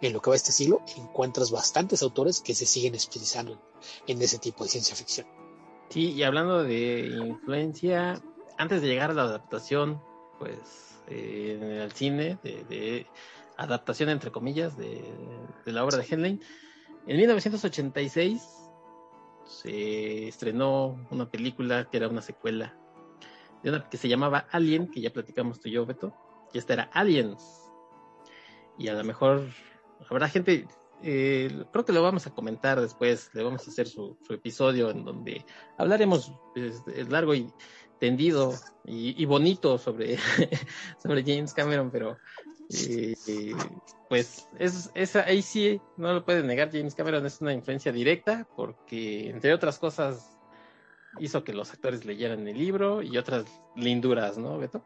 en, lo que va este siglo encuentras bastantes autores que se siguen especializando en, ese tipo de ciencia ficción. Sí, y hablando de influencia, antes de llegar a la adaptación pues eh, en el cine de, de, adaptación entre comillas de, de, la obra de Henley. En 1986 se estrenó una película que era una secuela de una que se llamaba Alien, que ya platicamos tú y yo, Beto, y esta era Aliens. Y a lo mejor habrá gente, eh, creo que lo vamos a comentar después, le vamos a hacer su, su episodio en donde hablaremos pues, largo y tendido y, y bonito sobre, [laughs] sobre James Cameron, pero eh, pues es, es, ahí sí no lo puede negar James Cameron, es una influencia directa porque entre otras cosas hizo que los actores leyeran el libro y otras linduras, ¿no, Beto?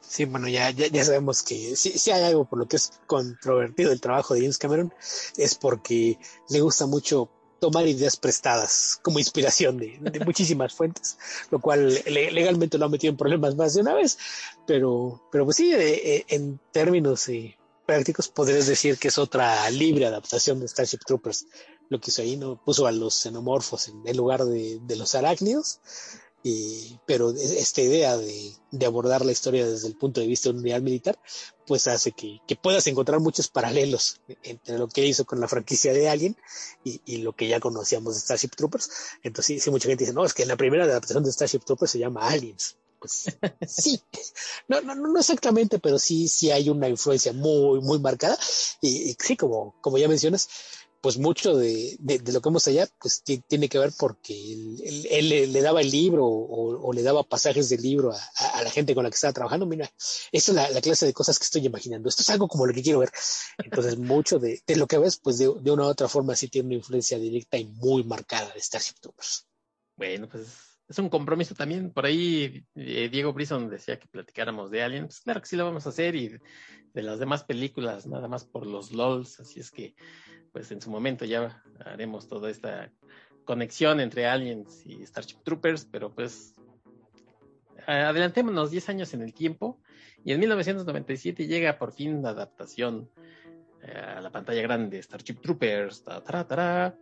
Sí, bueno, ya, ya, ya sabemos que si, si, hay algo por lo que es controvertido el trabajo de James Cameron, es porque le gusta mucho tomar ideas prestadas como inspiración de, de muchísimas fuentes, lo cual le, legalmente lo ha metido en problemas más de una vez, pero, pero pues sí, eh, en términos eh, prácticos podrías decir que es otra libre adaptación de Starship Troopers, lo que hizo ahí, ¿no? Puso a los xenomorfos en, en lugar de, de los arácnidos, y, pero esta idea de, de, abordar la historia desde el punto de vista de unidad militar, pues hace que, que, puedas encontrar muchos paralelos entre lo que hizo con la franquicia de Alien y, y lo que ya conocíamos de Starship Troopers. Entonces, sí, sí, mucha gente dice, no, es que la primera adaptación de Starship Troopers se llama Aliens. Pues sí, [laughs] no, no, no exactamente, pero sí, sí hay una influencia muy, muy marcada. Y, y sí, como, como ya mencionas, pues mucho de, de, de, lo que vemos allá, pues tiene que ver porque él, él, él le, daba el libro o, o, le daba pasajes del libro a, a, a, la gente con la que estaba trabajando. Mira, esta es la, la, clase de cosas que estoy imaginando. Esto es algo como lo que quiero ver. Entonces, [laughs] mucho de, de lo que ves, pues de, una u otra forma sí tiene una influencia directa y muy marcada de Starship Troopers. Bueno, pues es un compromiso también. Por ahí eh, Diego Brison decía que platicáramos de Alien. Pues claro que sí lo vamos a hacer y de las demás películas, nada más por los LOLs. Así es que pues en su momento ya haremos toda esta conexión entre Aliens y Starship Troopers, pero pues adelantémonos 10 años en el tiempo y en 1997 llega por fin la adaptación eh, a la pantalla grande Starship Troopers, ta, ta, ta,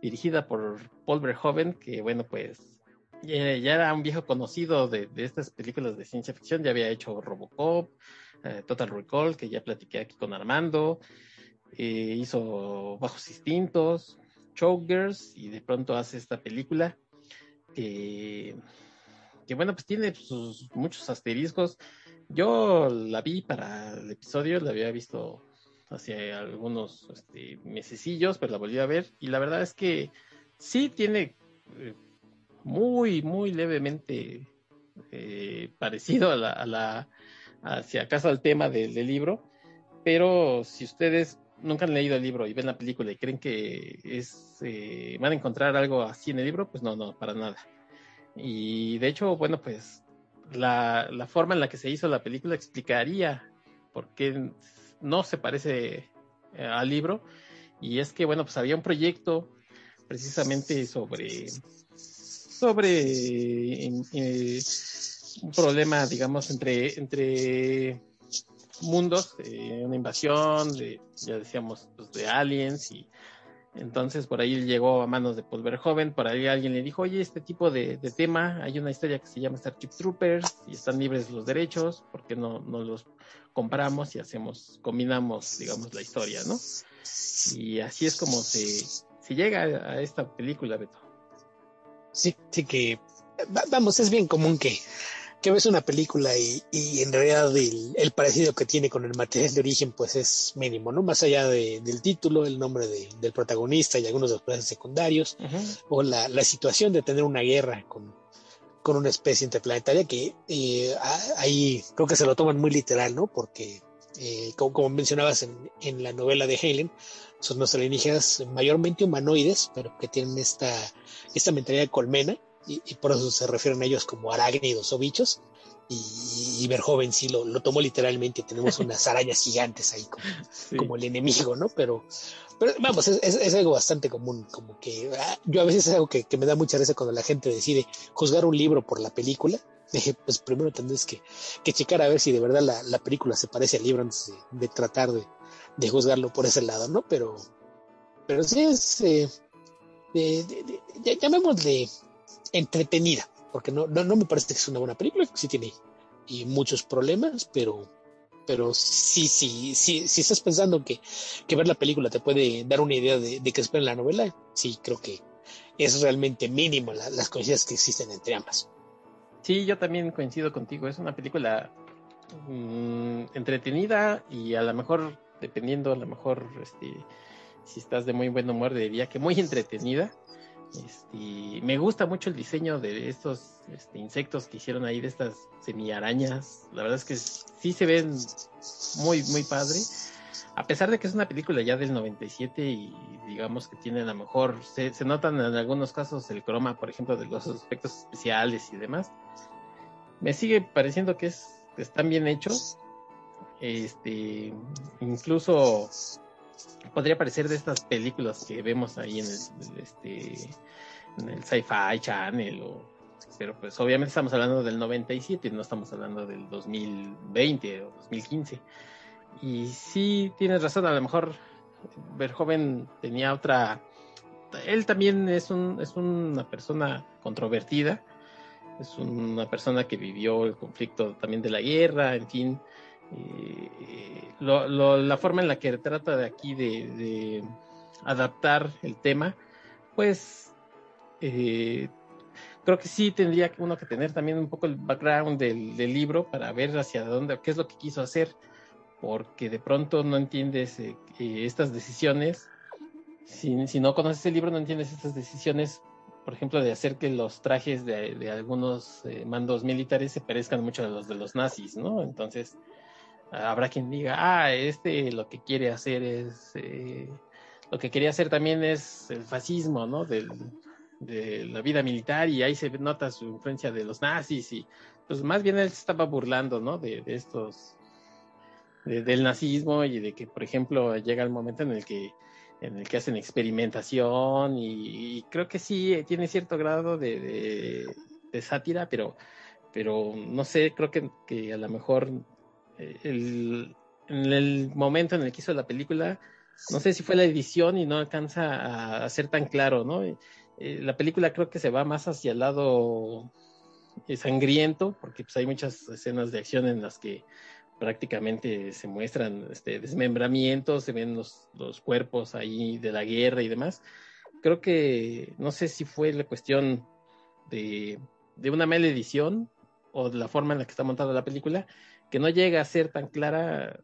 dirigida por Paul Verhoeven, que bueno pues ya, ya era un viejo conocido de, de, estas películas de ciencia ficción, ya había hecho Robocop, eh, Total Recall, que ya platiqué aquí con Armando, eh, hizo Bajos Instintos, Chokers y de pronto hace esta película que, que bueno, pues tiene sus muchos asteriscos. Yo la vi para el episodio, la había visto hace algunos este, mesecillos, pero la volví a ver y la verdad es que sí tiene eh, muy, muy levemente eh, parecido a la, a la, hacia acaso al tema del, libro, pero si ustedes nunca han leído el libro y ven la película y creen que es eh, van a encontrar algo así en el libro, pues no, no, para nada. Y de hecho, bueno, pues la, la forma en la que se hizo la película explicaría por qué no se parece eh, al libro. Y es que, bueno, pues había un proyecto precisamente sobre, sobre eh, un problema, digamos, entre, entre mundos, una invasión, de, ya decíamos, pues, de aliens y entonces por ahí llegó a manos de Paul Verhoeven, por ahí alguien le dijo, oye, este tipo de, de, tema, hay una historia que se llama Starship Troopers y están libres los derechos, ¿por qué no, no los compramos y hacemos, combinamos, digamos, la historia, ¿no? Y así es como se, se llega a esta película, Beto. Sí, sí que, vamos, es bien común que que ves una película y, y en realidad el, el, parecido que tiene con el material de origen pues es mínimo, ¿no? Más allá de, del título, el nombre de, del protagonista y algunos de los personajes secundarios, uh -huh. o la, la, situación de tener una guerra con, con una especie interplanetaria que eh, ahí creo que se lo toman muy literal, ¿no? Porque eh, como, como, mencionabas en, en, la novela de Helen, son los alienígenas mayormente humanoides, pero que tienen esta, esta mentalidad de colmena, y, y, por eso se refieren a ellos como arácnidos o bichos, y, y Verhoeven sí lo, lo, tomó literalmente, tenemos unas [laughs] arañas gigantes ahí como, como el enemigo, ¿no? Pero, pero vamos, es, es, algo bastante común, como que ah, yo a veces es algo que, que, me da mucha risa cuando la gente decide juzgar un libro por la película. [laughs] Dije, pues primero tendrás que, que, checar a ver si de verdad la, la película se parece al libro antes de, de tratar de, de, juzgarlo por ese lado, ¿no? Pero, pero sí es, eh, llamémosle entretenida, porque no, no, no, me parece que es una buena película, sí tiene y muchos problemas, pero, pero sí, sí, sí, si estás pensando que, que, ver la película te puede dar una idea de, de qué espera la novela, sí, creo que es realmente mínimo la, las coincidencias que existen entre ambas. Sí, yo también coincido contigo, es una película mmm, entretenida y a lo mejor, dependiendo, a lo mejor, este, si estás de muy buen humor, diría que muy entretenida. Este, me gusta mucho el diseño de estos este, insectos que hicieron ahí, de estas semiarañas. La verdad es que sí se ven muy, muy padre. A pesar de que es una película ya del 97 y digamos que tiene a lo mejor, se, se notan en algunos casos el croma, por ejemplo, de los efectos especiales y demás. Me sigue pareciendo que, es, que están bien hechos. Este, incluso podría parecer de estas películas que vemos ahí en el, este, en el Sci-Fi Channel, o, pero pues obviamente estamos hablando del 97, no estamos hablando del 2020 o 2015. Y sí, tienes razón, a lo mejor Verhoeven tenía otra... Él también es, un, es una persona controvertida, es una persona que vivió el conflicto también de la guerra, en fin, eh, lo, la forma en la que trata de aquí de, adaptar el tema, pues eh, creo que sí tendría uno que tener también un poco el background del, libro para ver hacia dónde, qué es lo que quiso hacer, porque de pronto no entiendes eh, estas decisiones. Si, no conoces el libro, no entiendes estas decisiones, por ejemplo, de hacer que los trajes de, de algunos eh, mandos militares se parezcan mucho a los de los nazis, ¿no? Entonces, habrá quien diga, ah, este lo que quiere hacer es, eh, lo que quería hacer también es el fascismo, ¿no? Del, de la vida militar y ahí se nota su influencia de los nazis y pues más bien él se estaba burlando, ¿no? De, de estos, de, del nazismo y de que, por ejemplo, llega el momento en el que en el que hacen experimentación y, creo que sí tiene cierto grado de, de, de sátira, pero, pero no sé, creo que, que a lo mejor el, en el momento en el que hizo la película, no sé si fue la edición y no alcanza a, ser tan claro, ¿no? Eh, la película creo que se va más hacia el lado eh, sangriento, porque pues hay muchas escenas de acción en las que prácticamente se muestran este, desmembramientos, se ven los, los cuerpos ahí de la guerra y demás. Creo que no sé si fue la cuestión de, de una mala edición o de la forma en la que está montada la película, que no llega a ser tan clara,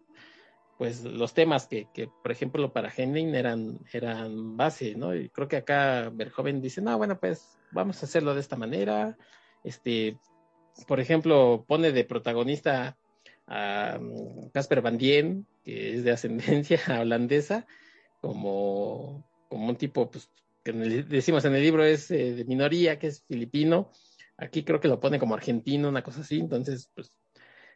pues los temas que, que por ejemplo, para Henning eran, eran base, ¿no? Y creo que acá Verhoeven dice, no, bueno, pues vamos a hacerlo de esta manera. Este, por ejemplo, pone de protagonista a Casper Van Dien, que es de ascendencia [laughs] holandesa, como, como un tipo, pues, que decimos en el libro es eh, de minoría, que es filipino. Aquí creo que lo pone como argentino, una cosa así. Entonces, pues,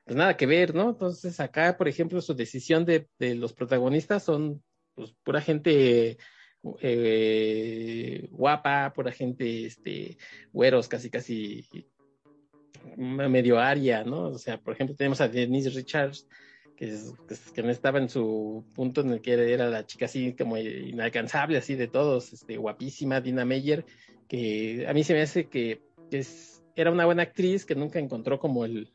pues nada que ver, ¿no? Entonces acá, por ejemplo, su decisión de, los protagonistas son pues pura gente eh, guapa, pura gente, este, güeros, casi, casi medio aria, ¿no? O sea, por ejemplo, tenemos a Denise Richards, que, es, que, no estaba en su punto en el que era, era, la chica así como inalcanzable, así de todos, este, guapísima, Dina Meyer, que a mí se me hace que, que es, era una buena actriz que nunca encontró como el,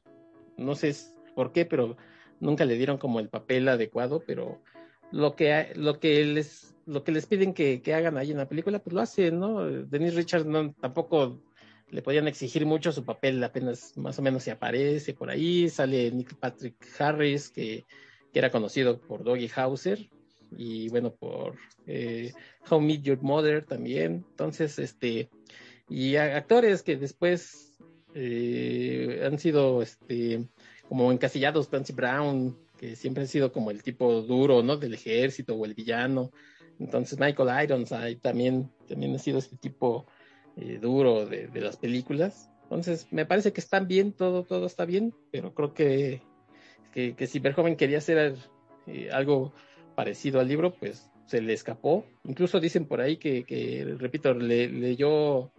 no sé por qué, pero nunca le dieron como el papel adecuado, pero lo que, lo que les lo que les piden que, que hagan ahí en la película, pues lo hacen, ¿no? Denise Richards no, tampoco le podían exigir mucho su papel, apenas más o menos se aparece por ahí, sale Nick Patrick Harris, que, que era conocido por Doggy Hauser, y bueno, por eh, How Meet Your Mother también, entonces, este, y actores que después eh, han sido este como encasillados Clancy Brown, que siempre ha sido como el tipo duro, ¿no? Del ejército o el villano. Entonces Michael Irons ahí también, también ha sido este tipo eh, duro de, de, las películas. Entonces, me parece que están bien, todo, todo está bien, pero creo que, que, que si Verhoeven quería hacer eh, algo parecido al libro, pues se le escapó. Incluso dicen por ahí que, que repito, le, leyó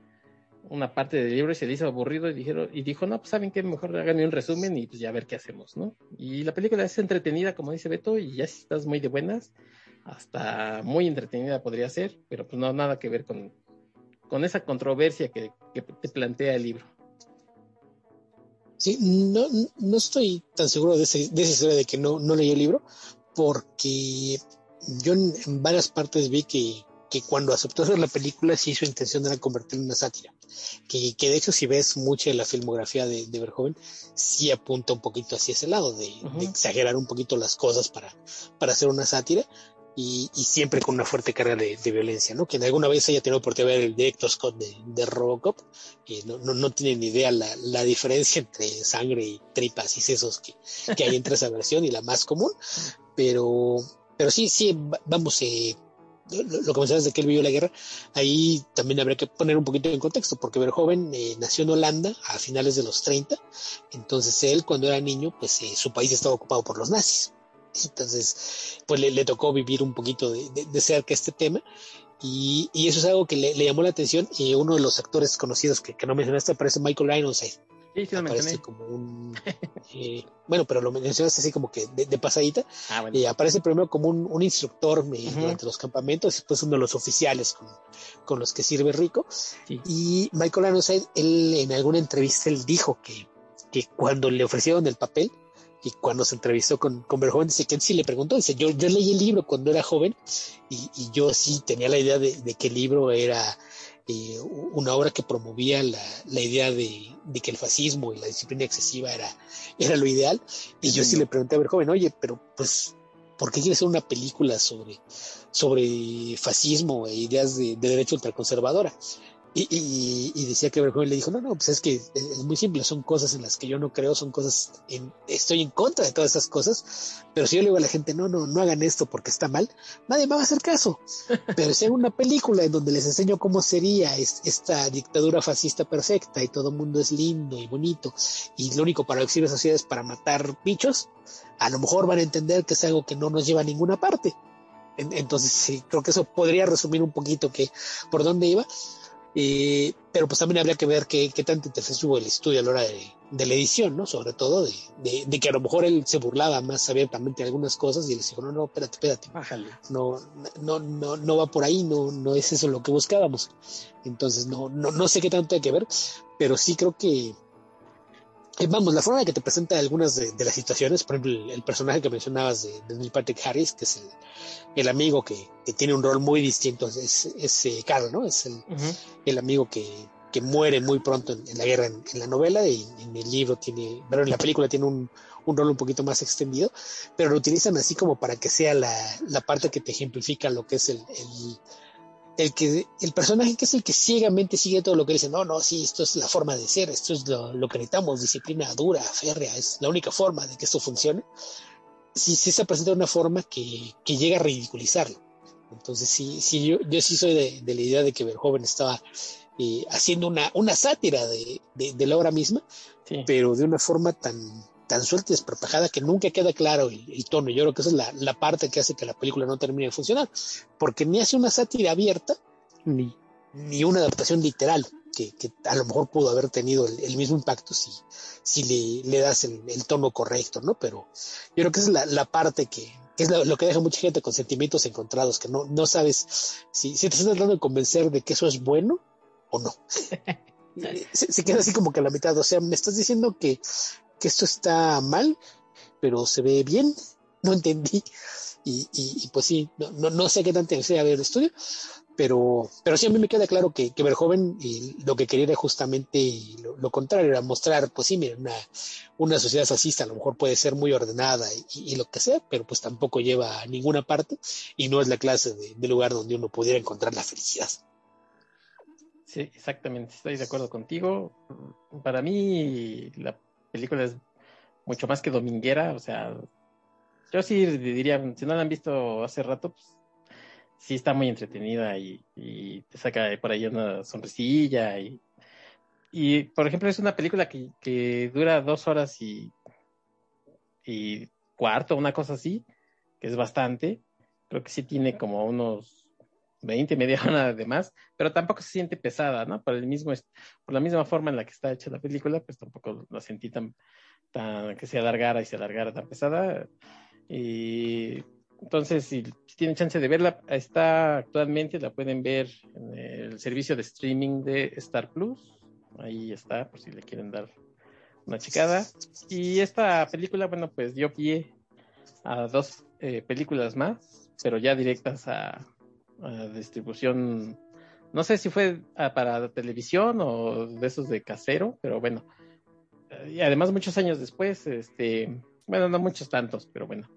una parte del libro y se le hizo aburrido y dijeron y dijo no pues saben qué mejor háganme un resumen y pues ya ver qué hacemos no y la película es entretenida como dice Beto y ya si estás muy de buenas hasta muy entretenida podría ser pero pues no nada que ver con con esa controversia que, que te plantea el libro. Sí no, no estoy tan seguro de, ese, de esa historia de que no no leí el libro porque yo en, varias partes vi que, que, cuando aceptó hacer la película sí su intención era convertirla en una sátira. Que, que, de hecho si ves mucha de la filmografía de, de Verhoeven, sí apunta un poquito hacia ese lado, de, de, exagerar un poquito las cosas para, para hacer una sátira. Y, y siempre con una fuerte carga de, violencia, ¿no? Quien alguna vez haya tenido oportunidad de ver el director Scott de, de Robocop, eh, no, no, no tiene ni idea la, la, diferencia entre sangre y tripas y sesos que, que hay entre esa versión y la más común, pero, pero sí, sí, vamos, eh, lo, que mencionas de que él vivió la guerra, ahí también habría que poner un poquito en contexto, porque Verhoeven eh, nació en Holanda a finales de los 30, entonces él cuando era niño, pues eh, su país estaba ocupado por los nazis. Entonces, pues le, tocó vivir un poquito de, de, cerca este tema y, eso es algo que le, llamó la atención y uno de los actores conocidos que, que no mencionaste aparece Michael Ironside Sí, sí lo aparece como un... [laughs] Eh, bueno, pero lo mencionaste así como que de, pasadita. Ah, bueno. aparece primero como un, un instructor eh, durante los campamentos, después uno de los oficiales con, con los que sirve Rico. Sí. Y Michael Ironside, él en alguna entrevista, él dijo que, que cuando le ofrecieron el papel, y cuando se entrevistó con, con Verhoeven, dice que él sí le preguntó, dice, yo, yo leí el libro cuando era joven y, y yo sí tenía la idea de, de, que el libro era eh, una obra que promovía la, la idea de, de, que el fascismo y la disciplina excesiva era, era lo ideal. Y yo sí le pregunté a ver, joven, oye, pero pues, ¿por qué quieres hacer una película sobre, sobre fascismo e ideas de, de derecha ultraconservadora? Y, y, decía que Verhoeven le dijo, no, no, pues es que es, muy simple, son cosas en las que yo no creo, son cosas, en, estoy en contra de todas esas cosas, pero si yo le digo a la gente, no, no, no hagan esto porque está mal, nadie me va a hacer caso. [laughs] Pero si hago una película en donde les enseño cómo sería esta dictadura fascista perfecta y todo el mundo es lindo y bonito y lo único para exhibir sociedad es para matar bichos, a lo mejor van a entender que es algo que no nos lleva a ninguna parte. Entonces, sí, creo que eso podría resumir un poquito que por dónde iba eh, pero pues también habría que ver qué, qué tanto interés hubo el estudio a la hora de, de la edición, ¿no? Sobre todo de, de, de, que a lo mejor él se burlaba más abiertamente de algunas cosas y les dijo, no, no, espérate, espérate. Bájale. No, no, no, no va por ahí, no, no es eso lo que buscábamos. Entonces, no, no, no sé qué tanto hay que ver, pero sí creo que, eh, vamos, la forma en que te presenta algunas de, las situaciones, por ejemplo, el, personaje que mencionabas de, de, Neil Patrick Harris, que es el, el amigo que, que, tiene un rol muy distinto, es, es eh, Carl, ¿no? Es el, el amigo que, que, muere muy pronto en, la guerra en, la novela y en el libro tiene, pero en la película tiene un, un rol un poquito más extendido, pero lo utilizan así como para que sea la, la parte que te ejemplifica lo que es el, el que el personaje que es el que ciegamente sigue todo lo que dice, no, no, sí, esto es la forma de ser, esto es lo, lo que necesitamos, disciplina dura, férrea, es la única forma de que esto funcione, sí, sí se presenta de una forma que, que llega a ridiculizarlo. Entonces, sí, sí yo, yo sí soy de, de la idea de que Verhoeven estaba eh, haciendo una, una sátira de, de, de la obra misma, sí. pero de una forma tan, tan suelta y desparpajada que nunca queda claro el, el, tono. Yo creo que esa es la, la, parte que hace que la película no termine de funcionar, porque ni hace una sátira abierta, ni, ni una adaptación literal, que, que, a lo mejor pudo haber tenido el, el mismo impacto si, si le, le das el, el, tono correcto, ¿no? Pero yo creo que esa es la, la parte que, que es lo, lo, que deja mucha gente con sentimientos encontrados, que no, no sabes si, si te estás tratando de convencer de que eso es bueno o no. [laughs] se, se, queda así como que a la mitad, o sea, me estás diciendo que que esto está mal, pero se ve bien, [laughs] no entendí. Y, y, pues sí, no, no, no, sé qué tanto sea ver el estudio, pero, pero sí a mí me queda claro que, que Verjoven y lo que quería era justamente lo, contrario, era mostrar, pues sí, mira, una, una sociedad fascista a lo mejor puede ser muy ordenada y, y, lo que sea, pero pues tampoco lleva a ninguna parte y no es la clase de, de lugar donde uno pudiera encontrar la felicidad. Sí, exactamente, estoy de acuerdo contigo. Para mí, la película es mucho más que dominguera, o sea, yo sí diría, si no la han visto hace rato, pues sí está muy entretenida y, te saca por ahí una sonrisilla y y, por ejemplo, es una película que, que dura dos horas y, y cuarto, una cosa así, que es bastante. Creo que sí tiene como unos 20, media [laughs] hora de más, pero tampoco se siente pesada, ¿no? Por el mismo, por la misma forma en la que está hecha la película, pues tampoco la sentí tan, tan que se alargara y se alargara tan pesada. Y entonces, si, tienen chance de verla, está actualmente, la pueden ver en el servicio de streaming de Star Plus. Ahí está, por si le quieren dar una checada. Y esta película, bueno, pues dio pie a dos eh, películas más, pero ya directas a, distribución. No sé si fue para televisión o de esos de casero, pero bueno. Y además muchos años después, este, bueno, no muchos tantos, pero bueno.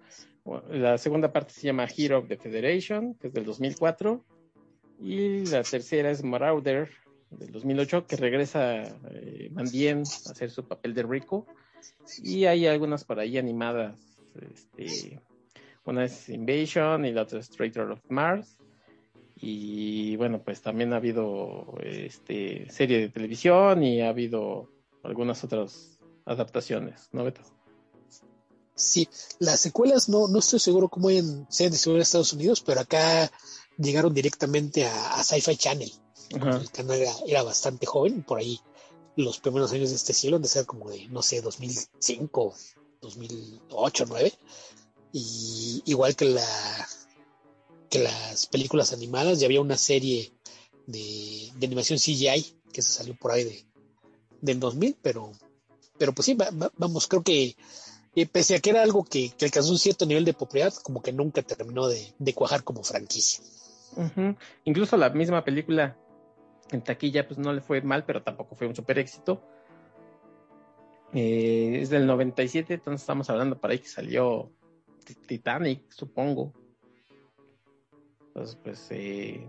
La segunda parte se llama Hero of the Federation, que es del 2004. Y la tercera es Marauder, del 2008, que regresa eh, Mandien a hacer su papel de Rico. Y hay algunas por ahí animadas. Este, una es Invasion y la otra es Traitor of Mars. Y bueno, pues también ha habido este, serie de televisión y ha habido algunas otras adaptaciones, ¿no, Beto? Sí, las secuelas no, no estoy seguro cómo hayan, sean distribuidas en Estados Unidos, pero acá llegaron directamente a, Sci-Fi Channel. El canal era, bastante joven, por ahí los primeros años de este siglo, de ser como de, no sé, 2005, 2008, 2009. Y igual que la las películas animadas, ya había una serie de, animación CGI que se salió por ahí de, del 2000, pero, pero pues sí, vamos, creo que y pese a que era algo que, alcanzó un cierto nivel de popularidad, como que nunca terminó de, cuajar como franquicia. Incluso la misma película en taquilla pues no le fue mal, pero tampoco fue un super éxito. Eh, es del 97, entonces estamos hablando para ahí que salió Titanic, supongo. Entonces, pues... Eh,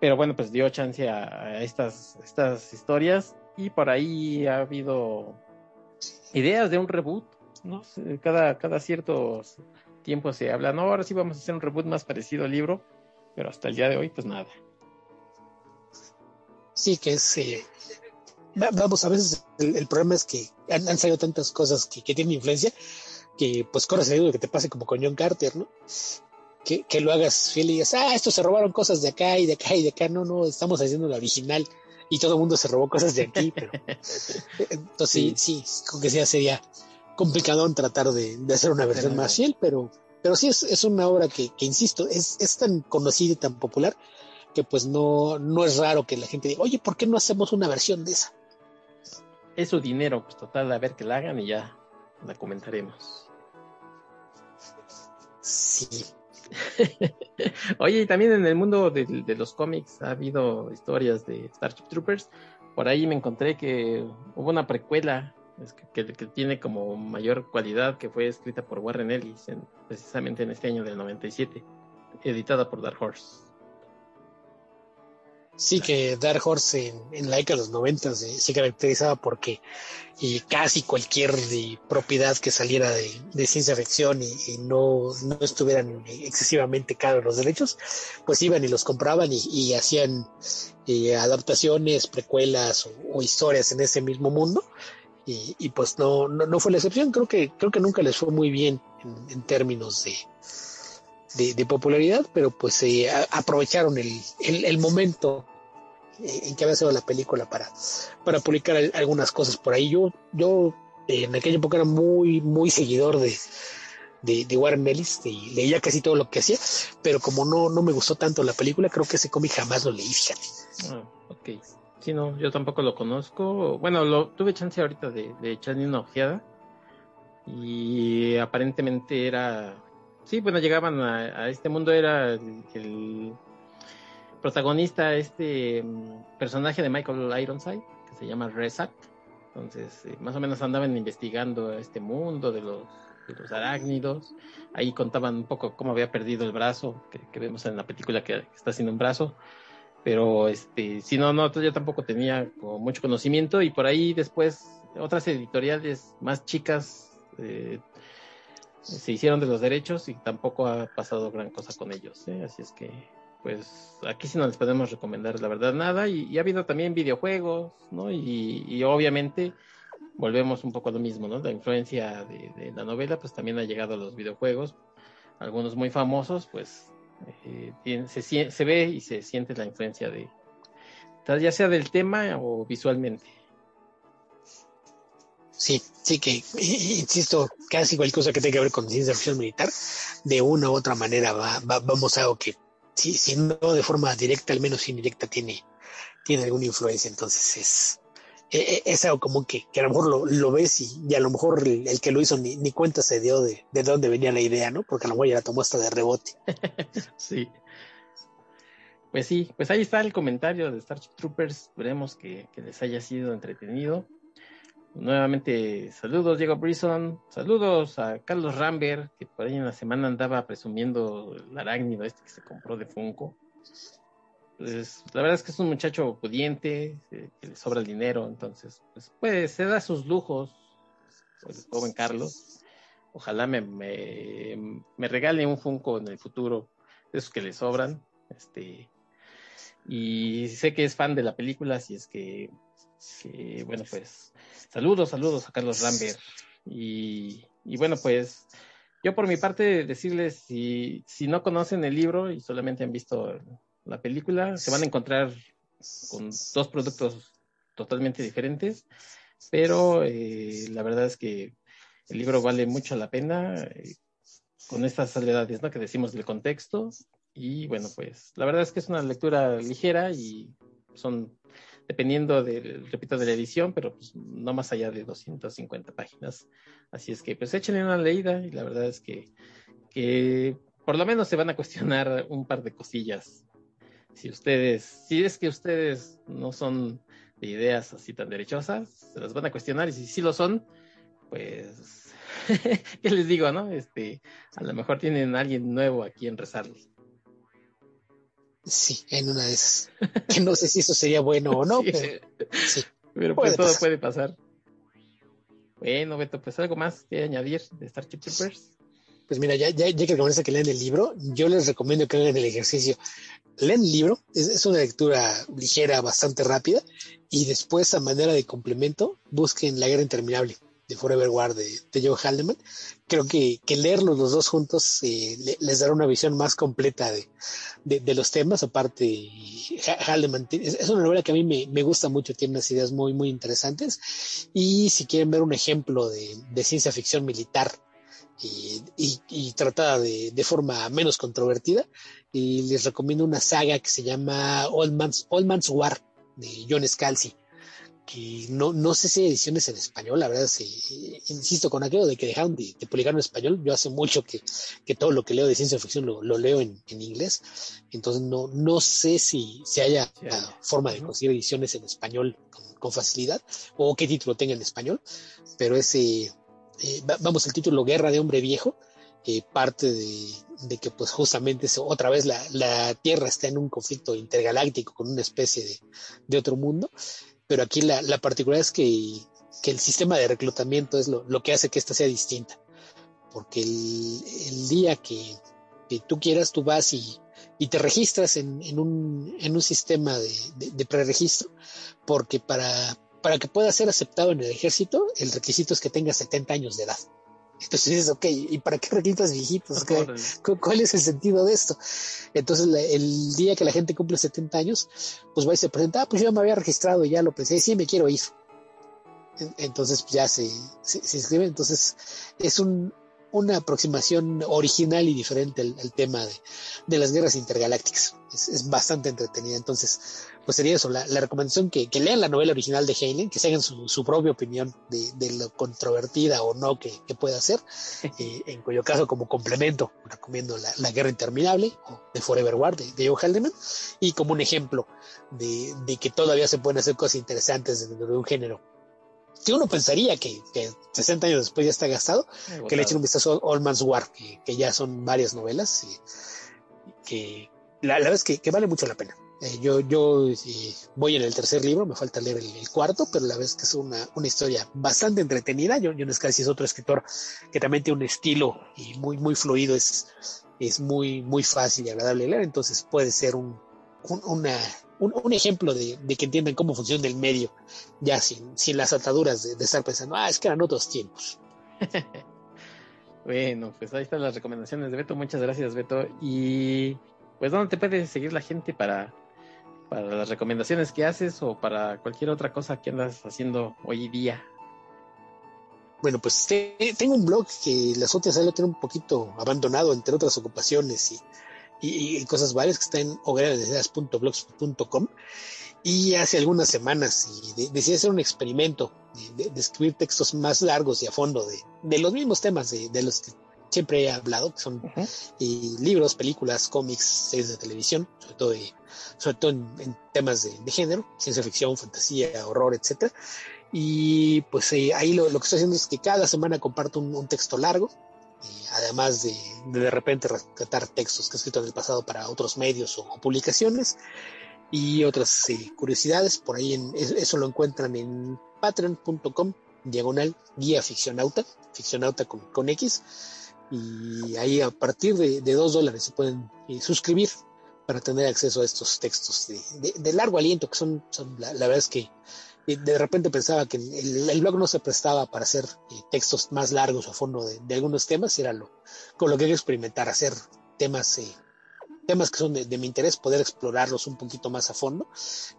pero bueno, pues dio chance a, estas, estas historias y por ahí ha habido ideas de un reboot. Cada, cada cierto tiempo se habla, no, ahora sí vamos a hacer un reboot más parecido al libro, pero hasta el día de hoy, pues nada. Sí, que es. Eh, vamos, a veces el, problema es que han, salido tantas cosas que, tienen influencia que, pues, corres el que te pase como con John Carter, ¿no? Que, que, lo hagas fiel y digas, ah, estos se robaron cosas de acá y de acá y de acá. No, no, estamos haciendo la original y todo el mundo se robó cosas de aquí, pero [laughs] entonces sí, sí, con que sea sería complicado tratar de, hacer una versión más fiel, pero, pero sí es, es una obra que, que insisto, es, es, tan conocida y tan popular que pues no, no es raro que la gente diga, oye, ¿por qué no hacemos una versión de esa? Es su dinero, pues total, a ver que la hagan y ya la comentaremos. Sí, [laughs] Oye, y también en el mundo de, los cómics ha habido historias de Starship Troopers. Por ahí me encontré que hubo una precuela que, tiene como mayor cualidad que fue escrita por Warren Ellis precisamente en este año del 97, editada por Dark Horse. Sí, que Dark Horse en, la década de los 90 se, caracterizaba porque y casi cualquier propiedad que saliera de, ciencia ficción y, no, no, estuvieran excesivamente caros los derechos, pues iban y los compraban y, hacían eh, adaptaciones, precuelas o, historias en ese mismo mundo. Y, pues no, no, fue la excepción, creo que, creo que nunca les fue muy bien en, términos de, de, popularidad, pero pues eh, aprovecharon el, el momento en que había sido la película para, para publicar algunas cosas por ahí. Yo, yo en aquella época era muy, muy seguidor de, de, Warren Ellis y leía casi todo lo que hacía, pero como no, no me gustó tanto la película, creo que ese cómic jamás lo leí, fíjate. Ah, ok. Sí, no, yo tampoco lo conozco. Bueno, lo tuve chance ahorita de, de echarle una ojeada y aparentemente era... Sí, bueno, llegaban a, este mundo, era el protagonista este mm, personaje de Michael Ironside, que se llama Rezak. Entonces, eh, más o menos andaban investigando este mundo de los, de los arácnidos. Ahí contaban un poco cómo había perdido el brazo, que, vemos en la película que, está haciendo un brazo. Pero, este, si no, no, yo tampoco tenía mucho conocimiento. Y por ahí después, otras editoriales más chicas eh, se hicieron de los derechos y tampoco ha pasado gran cosa con ellos. ¿eh? Así es que pues aquí sí no les podemos recomendar la verdad nada. Y, ha habido también videojuegos, ¿no? Y, obviamente volvemos un poco a lo mismo, ¿no? La influencia de, la novela, pues también ha llegado a los videojuegos. Algunos muy famosos, pues eh, se, ve y se siente la influencia de, ya sea del tema o visualmente. Sí, sí que, [laughs] insisto, casi cualquier cosa que tenga que ver con ciencia ficción militar, de una u otra manera va, vamos a que si, no de forma directa, al menos indirecta, tiene, tiene alguna influencia. Entonces es, e, e, es, algo como que, que, a lo mejor lo, ves y, a lo mejor el, que lo hizo ni, ni, cuenta se dio de, de dónde venía la idea, ¿no? Porque a lo mejor ya la tomó hasta de rebote. [laughs] sí. Pues sí, pues ahí está el comentario de Starship Troopers. Esperemos que, que les haya sido entretenido. Nuevamente, saludos Diego Brison, saludos a Carlos Rambert, que por ahí en la semana andaba presumiendo el arácnido este que se compró de Funko. Pues la verdad es que es un muchacho pudiente, eh, que le sobra el dinero, entonces, pues, pues se da sus lujos, el joven Carlos. Ojalá me, me, me regale un Funko en el futuro, de esos que le sobran. Este, y sé que es fan de la película, así es que bueno, pues Saludos, saludos a Carlos Rambert. Y, bueno, pues yo por mi parte decirles, si, si no conocen el libro y solamente han visto la película, se van a encontrar con dos productos totalmente diferentes, pero eh, la verdad es que el libro vale mucho la pena eh, con estas salvedades ¿no? que decimos del contexto. Y bueno, pues la verdad es que es una lectura ligera y son dependiendo del, repito, de la edición, pero pues no más allá de 250 páginas. Así es que pues échenle una leída y la verdad es que, que por lo menos se van a cuestionar un par de cosillas. Si ustedes, si es que ustedes no son de ideas así tan derechosas, se las van a cuestionar y si sí lo son, pues, [laughs] ¿qué les digo, no? Este, a lo mejor tienen a alguien nuevo aquí en rezarles. Sí, en una de esas. Que no sé si eso sería bueno o no, [laughs] pero sí. Pero pues todo puede pasar. Bueno, Beto, pues algo más que añadir de Starship Troopers. Pues mira, ya, ya, ya que comienza que lean el libro, yo les recomiendo que hagan el ejercicio. Leen el libro, es, es, una lectura ligera, bastante rápida, y después, a manera de complemento, busquen La Guerra Interminable de Forever War de, Joe Haldeman. Creo que, que, leerlos los dos juntos eh, les dará una visión más completa de, de, los temas. Aparte, Haldeman es, una novela que a mí me, me, gusta mucho, tiene unas ideas muy, muy interesantes. Y si quieren ver un ejemplo de, ciencia ficción militar y, y, tratada de, forma menos controvertida, y les recomiendo una saga que se llama Old Man's, Old Man's War de John Scalzi que no, no sé si hay ediciones en español, la verdad, sí, insisto con aquello de que dejaron de, publicar en español, yo hace mucho que, que, todo lo que leo de ciencia ficción lo, lo leo en, en, inglés, entonces no, no sé si, si haya forma de conseguir ediciones en español con, facilidad o qué título tenga en español, pero ese, eh, vamos, el título Guerra de Hombre Viejo, eh, parte de, de, que pues justamente otra vez la, la, Tierra está en un conflicto intergaláctico con una especie de, de otro mundo pero aquí la, la particularidad es que, que, el sistema de reclutamiento es lo, lo, que hace que esta sea distinta, porque el, el día que, que, tú quieras, tú vas y, y te registras en, en, un, en un sistema de, de, de preregistro, porque para, para que puedas ser aceptado en el ejército, el requisito es que tengas 70 años de edad. Entonces dices, ok, ¿y para qué reclutas viejitos? ¿Cuál es el sentido de esto? Entonces, el día que la gente cumple 70 años, pues va y se presenta, ah, pues yo me había registrado y ya lo pensé, sí, me quiero ir. Entonces, pues ya se, se, se inscribe. Entonces, es un, una aproximación original y diferente al, tema de, de, las guerras intergalácticas. Es, es, bastante entretenida. Entonces, pues sería eso, la, la recomendación que, que, lean la novela original de Heinlein, que se hagan su, su propia opinión de, de, lo controvertida o no que, que pueda ser, [laughs] eh, en cuyo caso como complemento recomiendo la, la Guerra Interminable o de Forever War de, de Joe Haldeman y como un ejemplo de, de que todavía se pueden hacer cosas interesantes dentro de un género que uno pensaría que, que 60 años después ya está gastado, que le echen un vistazo a Man's War, que, que ya son varias novelas, y, que la, la es que, que, vale mucho la pena. Eh, yo yo eh, voy en el tercer libro, me falta leer el, el, cuarto, pero la es que es una, una historia bastante entretenida. Yo, yo no es casi es otro escritor que también tiene un estilo y muy, muy fluido, es, es muy, muy fácil y agradable leer, entonces puede ser un, una, un, ejemplo de, que entiendan cómo funciona el medio, ya sin, sin las ataduras de, estar pensando, ah, es que eran otros tiempos. [laughs] bueno, pues ahí están las recomendaciones de Beto, muchas gracias Beto. Y pues ¿dónde te puede seguir la gente para, para las recomendaciones que haces o para cualquier otra cosa que andas haciendo hoy día? Bueno, pues tengo un blog que las otras lo tiene un poquito abandonado entre otras ocupaciones y y, cosas varias que está en hogueradeseas.blogs.com y hace algunas semanas y decidí hacer un experimento de, escribir textos más largos y a fondo de, los mismos temas de, los que siempre he hablado, que son libros, películas, cómics, series de televisión, sobre todo, sobre todo en, temas de, género, ciencia ficción, fantasía, horror, etcétera. Y pues eh, ahí lo, que estoy haciendo es que cada semana comparto un texto largo además de, de, repente rescatar textos que he escrito en el pasado para otros medios o, publicaciones y otras eh, curiosidades. Por ahí en, eso lo encuentran en patreon.com diagonal guía ficcionauta, ficcionauta con, con, X. Y ahí a partir de, de dos dólares se pueden eh, suscribir para tener acceso a estos textos de, de, largo aliento, que son, son la, la, verdad es que de repente pensaba que el, blog no se prestaba para hacer eh, textos más largos a fondo de, algunos temas, era lo, con lo que hay que experimentar, hacer temas, eh, temas que son de, mi interés, poder explorarlos un poquito más a fondo.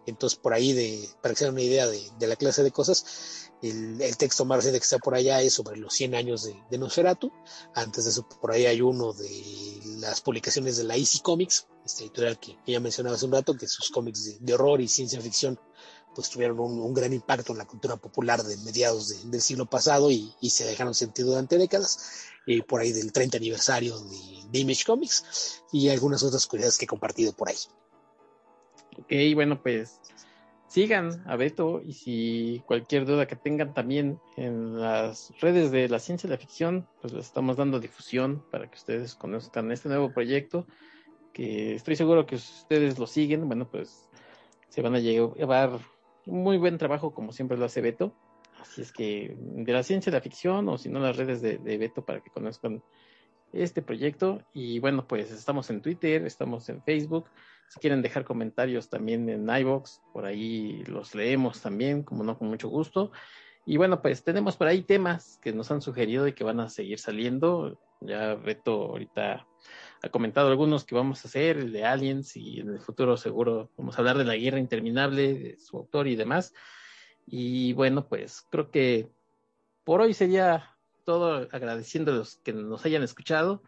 Entonces, por ahí, de, para que se una idea de, la clase de cosas, el, texto más reciente que está por allá es sobre los 100 años de, de Nosferatu. Antes de eso, por ahí hay uno de las publicaciones de la Easy Comics, esta editorial que, ya mencionaba hace un rato, que sus cómics de horror y ciencia ficción pues tuvieron un, gran impacto en la cultura popular de mediados del siglo pasado y, se dejaron sentir durante décadas, eh, por ahí del 30 aniversario de, Image Comics y algunas otras curiosidades que he compartido por ahí. Ok, bueno, pues sigan a Beto y si cualquier duda que tengan también en las redes de la ciencia y la ficción, pues les estamos dando difusión para que ustedes conozcan este nuevo proyecto que estoy seguro que ustedes lo siguen, bueno, pues se van a llevar muy buen trabajo, como siempre lo hace Beto. Así es que de la ciencia de la ficción, o si no, las redes de, Beto para que conozcan este proyecto. Y bueno, pues estamos en Twitter, estamos en Facebook. Si quieren dejar comentarios también en iBox, por ahí los leemos también, como no, con mucho gusto. Y bueno, pues tenemos por ahí temas que nos han sugerido y que van a seguir saliendo. Ya Beto ahorita ha comentado algunos que vamos a hacer, el de Aliens, y en el futuro seguro vamos a hablar de la guerra interminable, de su autor y demás. Y bueno, pues creo que por hoy sería todo agradeciendo a los que nos hayan escuchado.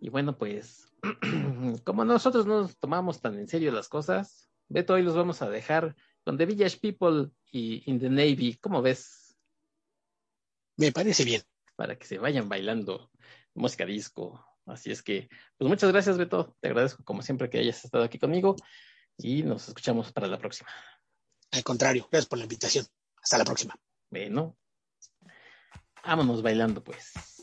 Y bueno, pues [clears throat] como nosotros no nos tomamos tan en serio las cosas, Beto, hoy los vamos a dejar con The Village People y In the Navy. ¿Cómo ves? Me parece bien. Para que se vayan bailando música disco, Así es que, pues muchas gracias, Beto. Te agradezco como siempre que hayas estado aquí conmigo y nos escuchamos para la próxima. Al contrario, gracias por la invitación. Hasta la próxima. Bueno, vámonos bailando pues.